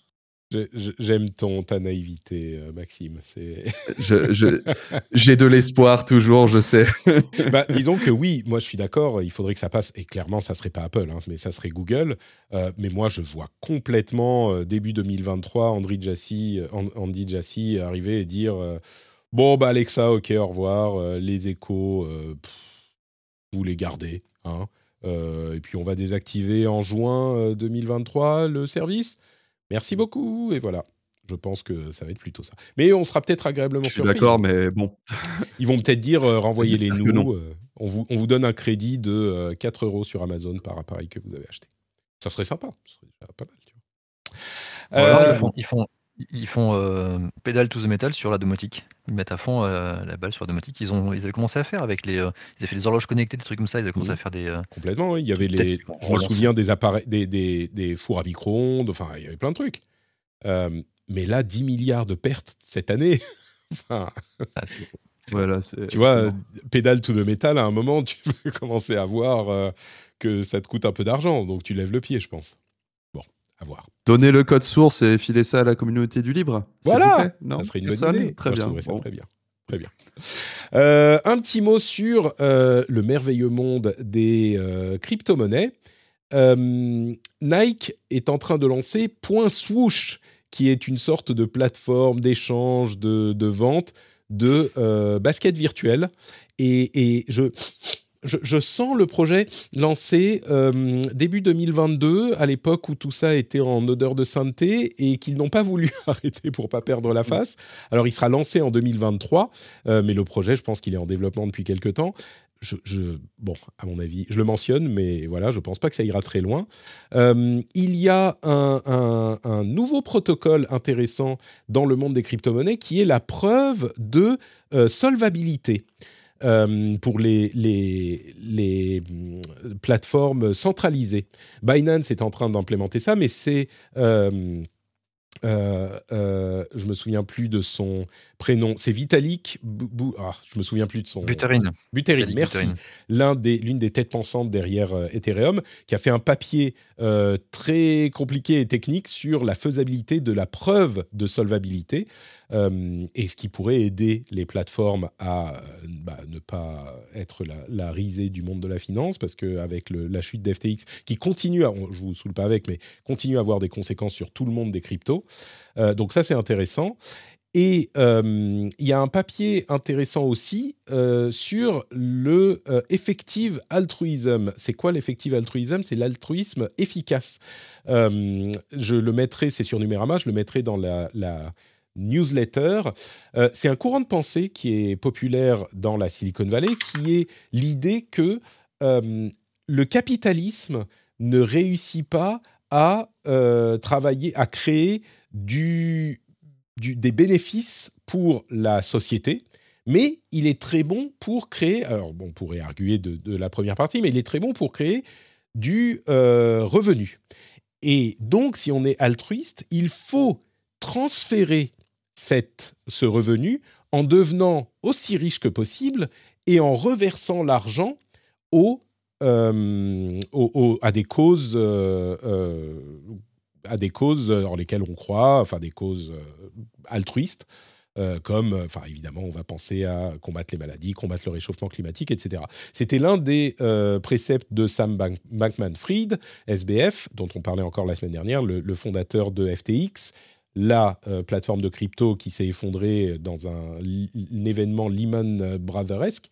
J'ai- j'ai- J'aime ton ta naïveté, euh, Maxime. C'est Je- je- J'ai de l'espoir toujours, je sais. bah, disons que oui, moi je suis d'accord, il faudrait que ça passe, et clairement ça serait pas Apple, hein, mais ça serait Google. Euh, mais moi je vois complètement euh, début 2023 Andy Jassy, An- Andy Jassy arriver et dire euh, bon bah Alexa, ok, au revoir, les échos, pff, vous les gardez, hein. Et puis on va désactiver en juin euh, 2023 le service. Merci beaucoup, et voilà. Je pense que ça va être plutôt ça. Mais on sera peut-être agréablement Je suis surpris. d'accord, mais bon. Ils vont peut-être dire euh, renvoyez-les nous. euh, on, vous, on vous donne un crédit de euh, 4 euros sur Amazon par appareil que vous avez acheté. Ça serait sympa. Ça serait pas mal. Tu vois. Voilà, Euh, ils font, ils font, ils font euh, pédale to the metal sur la domotique. Ils mettent à fond euh, la balle sur la domotique. Ils, ont, ils avaient commencé à faire avec les. euh, ils avaient fait des horloges connectées, des trucs comme ça. Ils avaient commencé Mhm. à faire des. euh, complètement, oui. Il y avait les. Je me souviens des appareils, des, des, des fours à micro-ondes. Enfin, il y avait plein de trucs. Euh, mais là, 10 milliards de pertes cette année. enfin, ah, c'est- Voilà, tu vois, pédale to the metal, à un moment, tu peux commencer à voir euh, que ça te coûte un peu d'argent. Donc, tu lèves le pied, je pense. À voir. Donnez le code source et filez ça à la communauté du libre. Voilà. non, ça serait une bonne idée. Très Moi, bien. trouverais ça Bon. très bien. Très bien. Euh, un petit mot sur euh, le merveilleux monde des euh, crypto-monnaies. Euh, Nike est en train de lancer Point Swoosh, qui est une sorte de plateforme d'échange, de, de vente de euh, basket virtuel. Et, et je, je, je sens le projet lancé euh, début 2022, à l'époque où tout ça était en odeur de sainteté et qu'ils n'ont pas voulu arrêter pour pas perdre la face. Alors, il sera lancé en 2023, euh, mais le projet, je pense qu'il est en développement depuis quelques temps. Je, je- bon, à mon avis, je le mentionne, mais voilà, je pense pas que ça ira très loin. Euh, il y a un, un- un nouveau protocole intéressant dans le monde des crypto-monnaies qui est la preuve de solvabilité. Euh, pour les, les, les hum, plateformes centralisées. Binance est en train d'implémenter ça, mais c'est... euh, euh, euh, je me souviens plus de son prénom. C'est Vitalik. Bou- ah, je me souviens plus de son. Buterin. Buterin, Vitalik merci. L'un des, l'une des têtes pensantes derrière euh, Ethereum, qui a fait un papier euh, très compliqué et technique sur la faisabilité de la preuve de solvabilité euh, et ce qui pourrait aider les plateformes à euh, bah, ne pas être la, risée du monde de la finance, parce qu'avec la chute d'FTX, qui continue, à, je vous saoule pas avec, mais continue à avoir des conséquences sur tout le monde des cryptos. Euh, donc ça, c'est intéressant. Et il y a un papier intéressant aussi sur le euh, effective altruisme. C'est quoi l'effective altruisme C'est l'altruisme efficace. Je le mettrai, c'est sur Numérama, je le mettrai dans la newsletter. Euh, c'est un courant de pensée qui est populaire dans la Silicon Valley, qui est l'idée que euh, le capitalisme ne réussit pas à euh, travailler, à créer des bénéfices pour la société, mais il est très bon pour créer, alors bon, on pourrait arguer de, la première partie, mais il est très bon pour créer du revenu. Et donc, si on est altruiste, il faut transférer cette, ce revenu en devenant aussi riche que possible et en reversant l'argent aux, euh, à des causes euh, euh, à des causes en lesquelles on croit, enfin des causes euh, altruistes, comme, enfin évidemment, on va penser à combattre les maladies, combattre le réchauffement climatique, etc. C'était l'un des préceptes de Sam Bank- Bankman-Fried, SBF, dont on parlait encore la semaine dernière, le fondateur de FTX, la euh, plateforme de crypto qui s'est effondrée dans un, événement Lehman Brotheresque.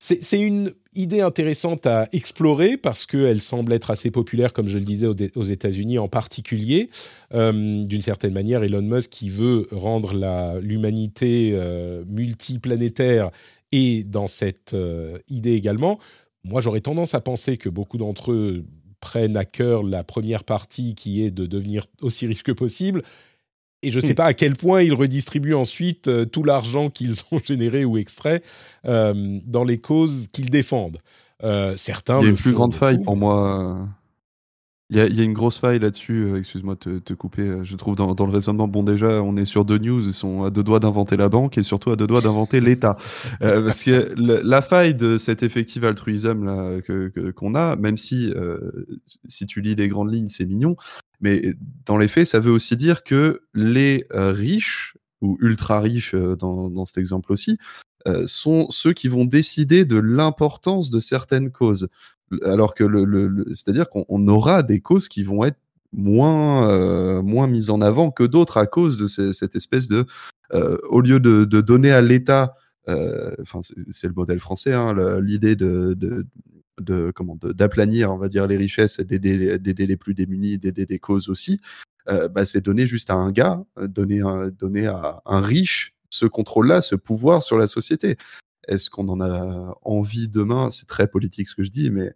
C'est une idée intéressante à explorer parce qu'elle semble être assez populaire, comme je le disais, aux, États-Unis en particulier. Euh, D'une certaine manière, Elon Musk qui veut rendre l'humanité euh, multiplanétaire et dans cette idée également. Moi, j'aurais tendance à penser que beaucoup d'entre eux prennent à cœur la première partie qui est de devenir aussi riche que possible. Et je ne sais pas à quel point ils redistribuent ensuite euh, tout l'argent qu'ils ont généré ou extrait euh, dans les causes qu'ils défendent. Euh, certains. Il y a une plus grande faille pour moi. Il y, a, il y a une grosse faille là-dessus, euh, excuse-moi de te, te couper, euh, je trouve dans, dans le raisonnement, bon déjà on est sur deux news, ils sont à deux doigts d'inventer la banque et surtout à deux doigts d'inventer l'État. Euh, parce que le- la faille de cet effectif altruisme là que- qu'on a, même si si tu lis les grandes lignes c'est mignon, mais dans les faits ça veut aussi dire que les riches ou ultra riches dans, dans cet exemple aussi, sont ceux qui vont décider de l'importance de certaines causes alors que le, c'est-à-dire qu'on on aura des causes qui vont être moins euh, moins mises en avant que d'autres à cause de ce- cette espèce de euh, au lieu de, donner à l'État euh, enfin c'est le modèle français hein, l'idée de, comment d'aplanir on va dire les richesses et d'aider les plus démunis d'aider des causes aussi bah, c'est donner juste à un gars donner donner à un riche ce contrôle là ce pouvoir sur la société est-ce qu'on en a envie demain? C'est très politique ce que je dis, mais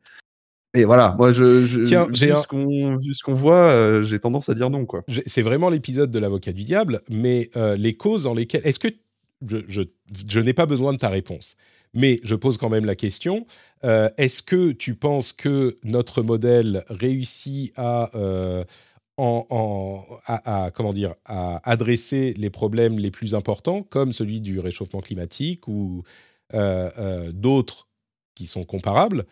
et voilà. Moi, je, je Tiens, vu un- ce qu'on voit, euh, j'ai tendance à dire non, quoi. C'est vraiment l'épisode de l'avocat du diable, mais euh, les causes en lesquelles. Est-ce que. Je, je- je n'ai pas besoin de ta réponse, mais je pose quand même la question. Euh, Est-ce que tu penses que notre modèle réussit à. en, en- à, à- comment dire, à adresser les problèmes les plus importants, comme celui du réchauffement climatique ou d'autres qui sont comparables.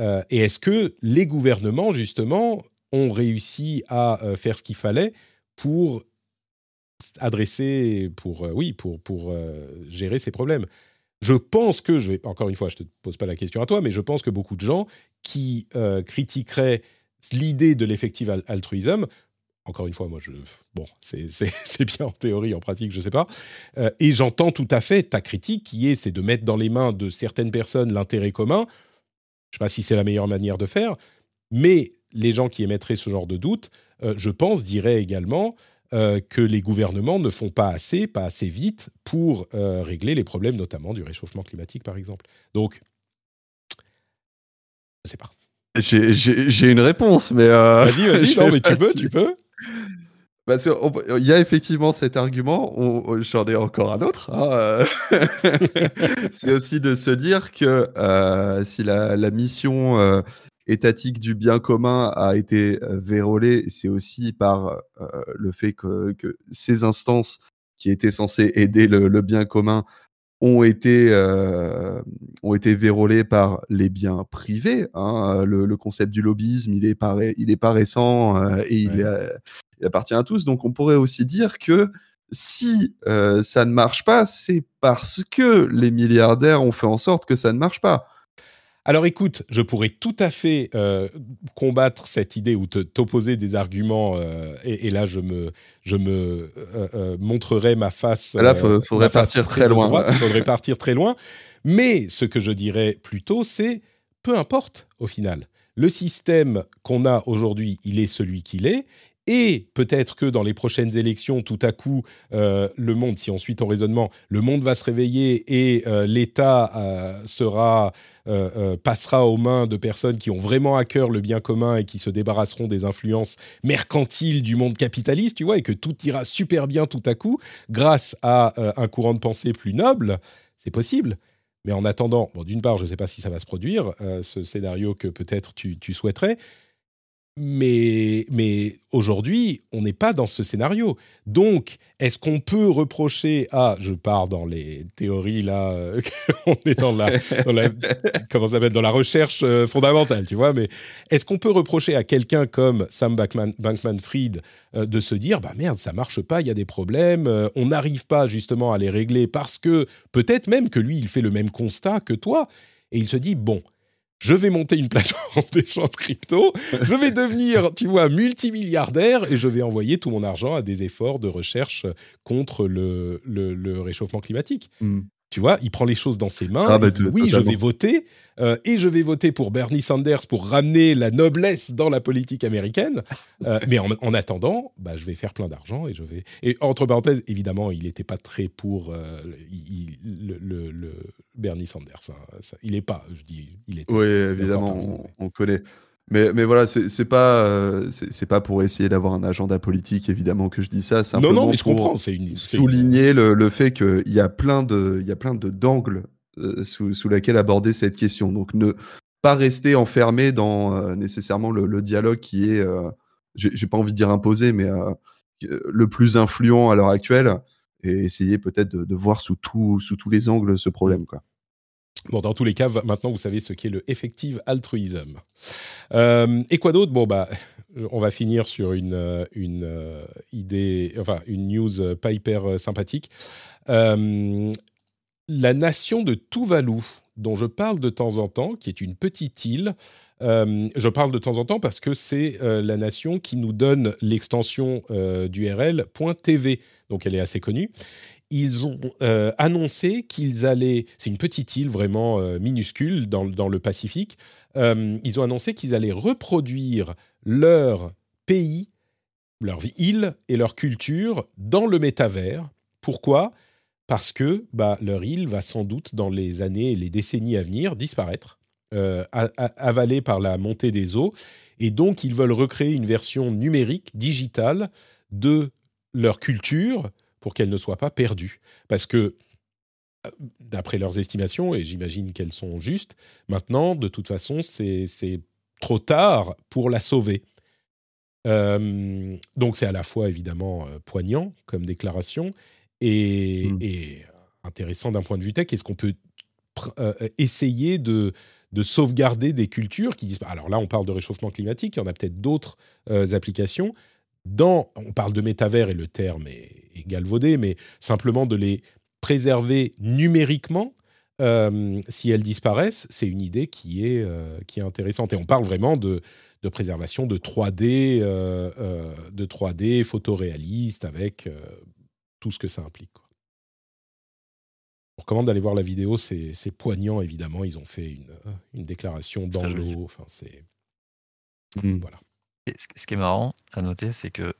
Euh, et est-ce que les gouvernements, justement, ont réussi à euh, faire ce qu'il fallait pour adresser, pour, euh, oui, pour, pour euh, gérer ces problèmes? Je pense que, je vais, encore une fois, je ne te pose pas la question à toi, mais je pense que beaucoup de gens qui euh, critiqueraient l'idée de l'effectif al- altruisme, encore une fois, moi, je, bon, c'est- bien en théorie, en pratique, je ne sais pas, Euh, et j'entends tout à fait ta critique qui est, c'est de mettre dans les mains de certaines personnes l'intérêt commun. Je ne sais pas si c'est la meilleure manière de faire, mais les gens qui émettraient ce genre de doute, euh, je pense, diraient également euh, que les gouvernements ne font pas assez, pas assez vite pour régler les problèmes, notamment du réchauffement climatique, par exemple. Donc, je sais pas. J'ai- une réponse, mais Vas-y, vas-y, non, mais tu peux, si- tu peux. Parce y a effectivement cet argument, j'en ai encore un autre. hein, euh, c'est aussi de se dire que euh, si la, mission euh, étatique du bien commun a été vérolée, c'est aussi par le fait que, ces instances qui étaient censées aider le bien commun ont été, euh, ont été vérolées par les biens privés. hein. Le, le concept du lobbyisme, il est pas, il est pas récent euh, et il, Ouais. euh, il appartient à tous. Donc on pourrait aussi dire que si euh, ça ne marche pas, c'est parce que les milliardaires ont fait en sorte que ça ne marche pas. Alors écoute, je pourrais tout à fait euh, combattre cette idée ou te- t'opposer des arguments, euh, et, et là je me, je me euh, montrerai ma face. Là, faut- faudrait partir très loin. Il faudrait partir très loin. Mais ce que je dirais plutôt, c'est peu importe au final. Le système qu'on a aujourd'hui, il est celui qu'il est. Et peut-être que dans les prochaines élections, tout à coup, euh, le monde, si on suit ton raisonnement, le monde va se réveiller et euh, l'État euh, sera passera aux mains de personnes qui ont vraiment à cœur le bien commun et qui se débarrasseront des influences mercantiles du monde capitaliste, tu vois, et que tout ira super bien tout à coup grâce à un courant de pensée plus noble, c'est possible. Mais en attendant, bon, d'une part, je ne sais pas si ça va se produire, ce scénario que peut-être tu souhaiterais, mais, mais aujourd'hui, on n'est pas dans ce scénario. Donc, est-ce qu'on peut reprocher à, je pars dans les théories là, euh, on est dans la, dans la comment ça dans la recherche euh, fondamentale, tu vois, mais est-ce qu'on peut reprocher à quelqu'un comme Sam Bankman- Bankman-Fried euh, de se dire, bah merde, ça marche pas, il y a des problèmes, on n'arrive pas justement à les régler parce que peut-être même que lui, il fait le même constat que toi, et il se dit, bon, je vais monter une plateforme d'échange crypto, je vais devenir, tu vois, multimilliardaire et je vais envoyer tout mon argent à des efforts de recherche contre le, réchauffement climatique. Hmm. Tu vois, il prend les choses dans ses mains. Ah bah, dit, oui, je vais voter euh, et je vais voter pour Bernie Sanders pour ramener la noblesse dans la politique américaine. Euh, mais en, en attendant, bah, je vais faire plein d'argent et je vais. Et entre parenthèses, évidemment, il n'était pas très pour euh, il- le, le- le Bernie Sanders. hein. Ça- il n'est pas, je dis, il était. Oui, évidemment, on, on connaît. Mais, mais voilà, c'est pas, euh, c'est pas pour essayer d'avoir un agenda politique, évidemment, que je dis ça. Non, simplement non, mais je comprends. C'est souligner le, le fait qu'il y a plein de, il y a plein de d'angles euh, sous, sous laquelle aborder cette question. Donc ne pas rester enfermé dans euh, nécessairement le, le dialogue qui est, j'ai pas envie de dire imposé, mais le plus influent à l'heure actuelle, et essayer peut-être de, de voir sous, tout, sous tous les angles ce problème. Quoi. Bon, dans tous les cas, maintenant vous savez ce qu'est le effective altruisme. Euh, et quoi d'autre? Bon, bah, on va finir sur une, euh, une euh, idée, enfin, une news pas hyper sympathique. La nation de Tuvalu, dont je parle de temps en temps, qui est une petite île, je parle de temps en temps parce que c'est la nation qui nous donne l'extension euh, d'URL .tv, donc elle est assez connue ils ont euh, annoncé qu'ils allaient, c'est une petite île vraiment euh, minuscule dans, dans le Pacifique, Euh, ils ont annoncé qu'ils allaient reproduire leur pays, leur île et leur culture dans le métavers. Pourquoi? Parce que bah, leur île va sans doute dans les années et les décennies à venir disparaître, avalée par la montée des eaux, et donc ils veulent recréer une version numérique, digitale, de leur culture pour qu'elle ne soit pas perdue. Parce que, d'après leurs estimations, et j'imagine qu'elles sont justes, maintenant, de toute façon, c'est trop tard pour la sauver. Euh, donc c'est à la fois évidemment euh, poignant comme déclaration et, Mm. et intéressant d'un point de vue tech. Est-ce qu'on peut euh, essayer de, de sauvegarder des cultures qui disparaissent Alors là, on parle de réchauffement climatique, il y en a peut-être d'autres euh, applications. Dans, on parle de métavers et le terme est, est galvaudé, mais simplement de les préserver numériquement euh, si elles disparaissent, c'est une idée qui est, euh, qui est intéressante. Et on parle vraiment de, de préservation de 3D, euh, de 3D photoréaliste avec tout ce que ça implique. quoi. Je recommande d'aller voir la vidéo, c'est poignant évidemment. Ils ont fait une, une déclaration dans l'eau. Enfin, c'est Mm. voilà. Et ce qui est marrant à noter, c'est que euh,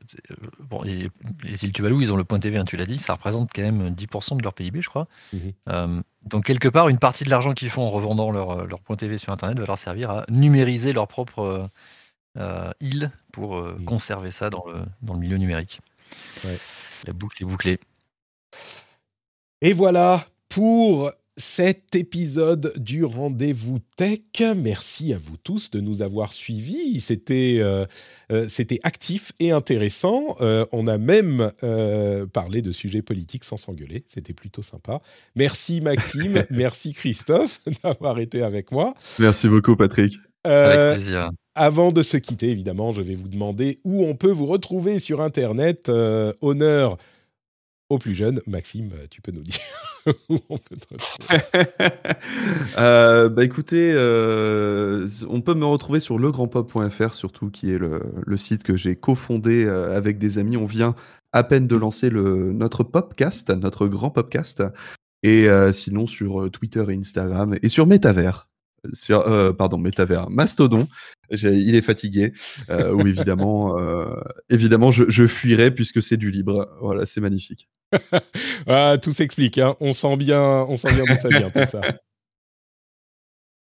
bon, les, les îles Tuvalu, ils ont le point TV, hein, tu l'as dit, ça représente quand même 10% de leur PIB, je crois. Mhm. Euh, donc quelque part, une partie de l'argent qu'ils font en revendant leur, euh, leur point TV sur Internet va leur servir à numériser leur propre euh, île pour euh, Mhm. conserver ça dans le, dans le milieu numérique. Ouais. La boucle est bouclée. Et voilà pour cet épisode du Rendez-vous Tech. Merci à vous tous de nous avoir suivis. C'était euh, euh, c'était actif et intéressant. Euh, on a même euh, parlé de sujets politiques sans s'engueuler. C'était plutôt sympa. Merci Maxime, merci Christophe d'avoir été avec moi. Merci beaucoup, Patrick. Euh, Avec plaisir. avant de se quitter, évidemment, je vais vous demander où on peut vous retrouver sur Internet. Euh, honneur aux plus jeunes. Maxime, tu peux nous dire où on peut retrouver. Euh, bah écoutez, euh, on peut me retrouver sur legrandpop.fr surtout, qui est le, site que j'ai cofondé euh, avec des amis. On vient à peine de lancer le, notre popcast, notre grand popcast. Et sinon sur Twitter et Instagram et sur Metaver. Sur, euh, pardon, Metaver, Mastodon. Il est fatigué. Euh, où évidemment, euh, évidemment, je, je fuirai puisque c'est du libre. Voilà, c'est magnifique. Ah, tout s'explique. hein. On sent bien, on sent bien d'où ça vient tout ça.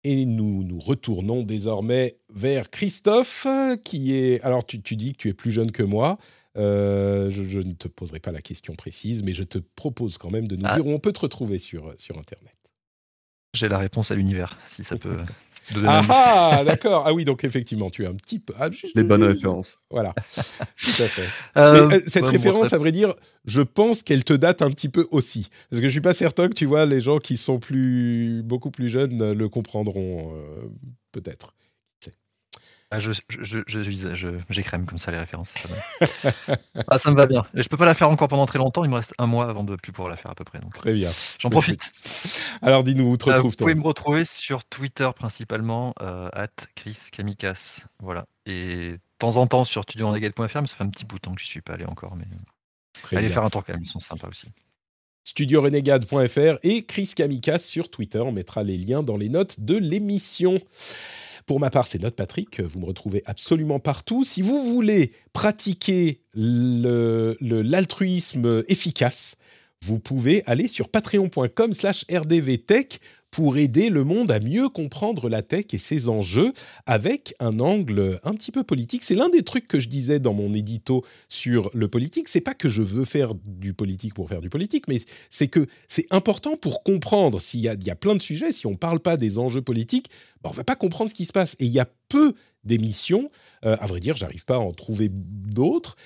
Et nous nous retournons désormais vers Christophe, qui est. Alors, tu, tu dis que tu es plus jeune que moi. Euh, je, je ne te poserai pas la question précise, mais je te propose quand même de nous Ah. dire où on peut te retrouver sur, sur Internet. J'ai la réponse à l'univers, si ça peut te donner un Ah ah, d'accord. Ah oui, donc effectivement, tu es un petit peu. ah, juste- Les bonnes références. Voilà, tout à fait. Euh, Mais, euh, cette ouais, référence, à vrai dire, je pense qu'elle te date un petit peu aussi. Parce que je suis pas certain que tu vois, les gens qui sont plus, beaucoup plus jeunes euh, le comprendront euh, peut-être. Ah, je, je, j'écrème comme ça les références. ah, ça me va bien. Et je peux pas la faire encore pendant très longtemps. Il me reste un mois avant de plus pouvoir la faire à peu près. Donc Très bien. j'en profite. Alors dis-nous, où te Euh, vous retrouve-t-on pouvez me retrouver sur Twitter principalement, euh, at Chris Kamikas. Voilà. Et de temps en temps sur studioenlegal.fr, mais ça fait un petit bout de temps que je suis pas allé encore. Mais Très allez bien. faire un tour quand même, ils sont sympas aussi. studiorenegade.fr et Chris Kamikas sur Twitter. On mettra les liens dans les notes de l'émission. Pour ma part, c'est Note Patrick. Vous me retrouvez absolument partout. Si vous voulez pratiquer l'altruisme efficace, vous pouvez aller sur patreon.com slash rdvtech pour aider le monde à mieux comprendre la tech et ses enjeux avec un angle un petit peu politique. C'est l'un des trucs que je disais dans mon édito sur le politique. C'est pas que je veux faire du politique pour faire du politique, mais c'est que c'est important pour comprendre s'il y a, plein de sujets. Si on parle pas des enjeux politiques, ben on va pas comprendre ce qui se passe. Et il y a peu d'émissions, euh, à vrai dire, j'arrive pas à en trouver d'autres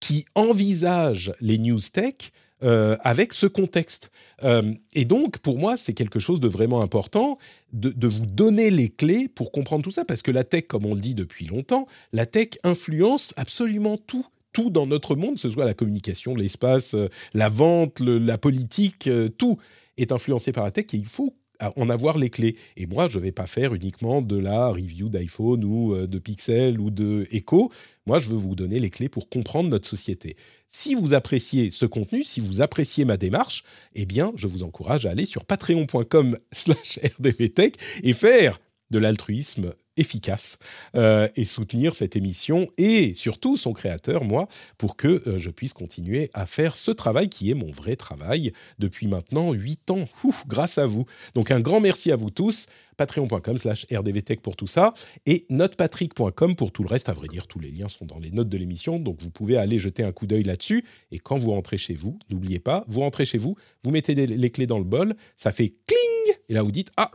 qui envisagent les news tech euh, avec ce contexte. Euh, et donc, pour moi, c'est quelque chose de vraiment important de, vous donner les clés pour comprendre tout ça, parce que la tech, comme on le dit depuis longtemps, la tech influence absolument tout. Tout dans notre monde, que ce soit la communication, l'espace, euh, la vente, la politique, tout est influencé par la tech et il faut en avoir les clés. Et moi, je ne vais pas faire uniquement de la review d'iPhone ou euh, de Pixel ou de Echo. Moi, je veux vous donner les clés pour comprendre notre société. Si vous appréciez ce contenu, si vous appréciez ma démarche, eh bien, je vous encourage à aller sur patreon.com slash rdvtech et faire de l'altruisme efficace euh, et soutenir cette émission et surtout son créateur, moi, pour que euh, je puisse continuer à faire ce travail qui est mon vrai travail depuis maintenant 8 ans, grâce à vous. Donc un grand merci à vous tous, patreon.com slash rdvtech pour tout ça et notepatrick.com pour tout le reste. À vrai dire, tous les liens sont dans les notes de l'émission, donc vous pouvez aller jeter un coup d'œil là-dessus. Et quand vous rentrez chez vous, n'oubliez pas, vous rentrez chez vous, vous mettez les clés dans le bol, ça fait cling, et là vous dites, ah,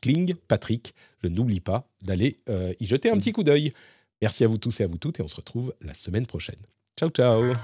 Kling, Patrick. Je n'oublie pas d'aller euh, y jeter un petit coup d'œil. Merci à vous tous et à vous toutes et on se retrouve la semaine prochaine. Ciao, ciao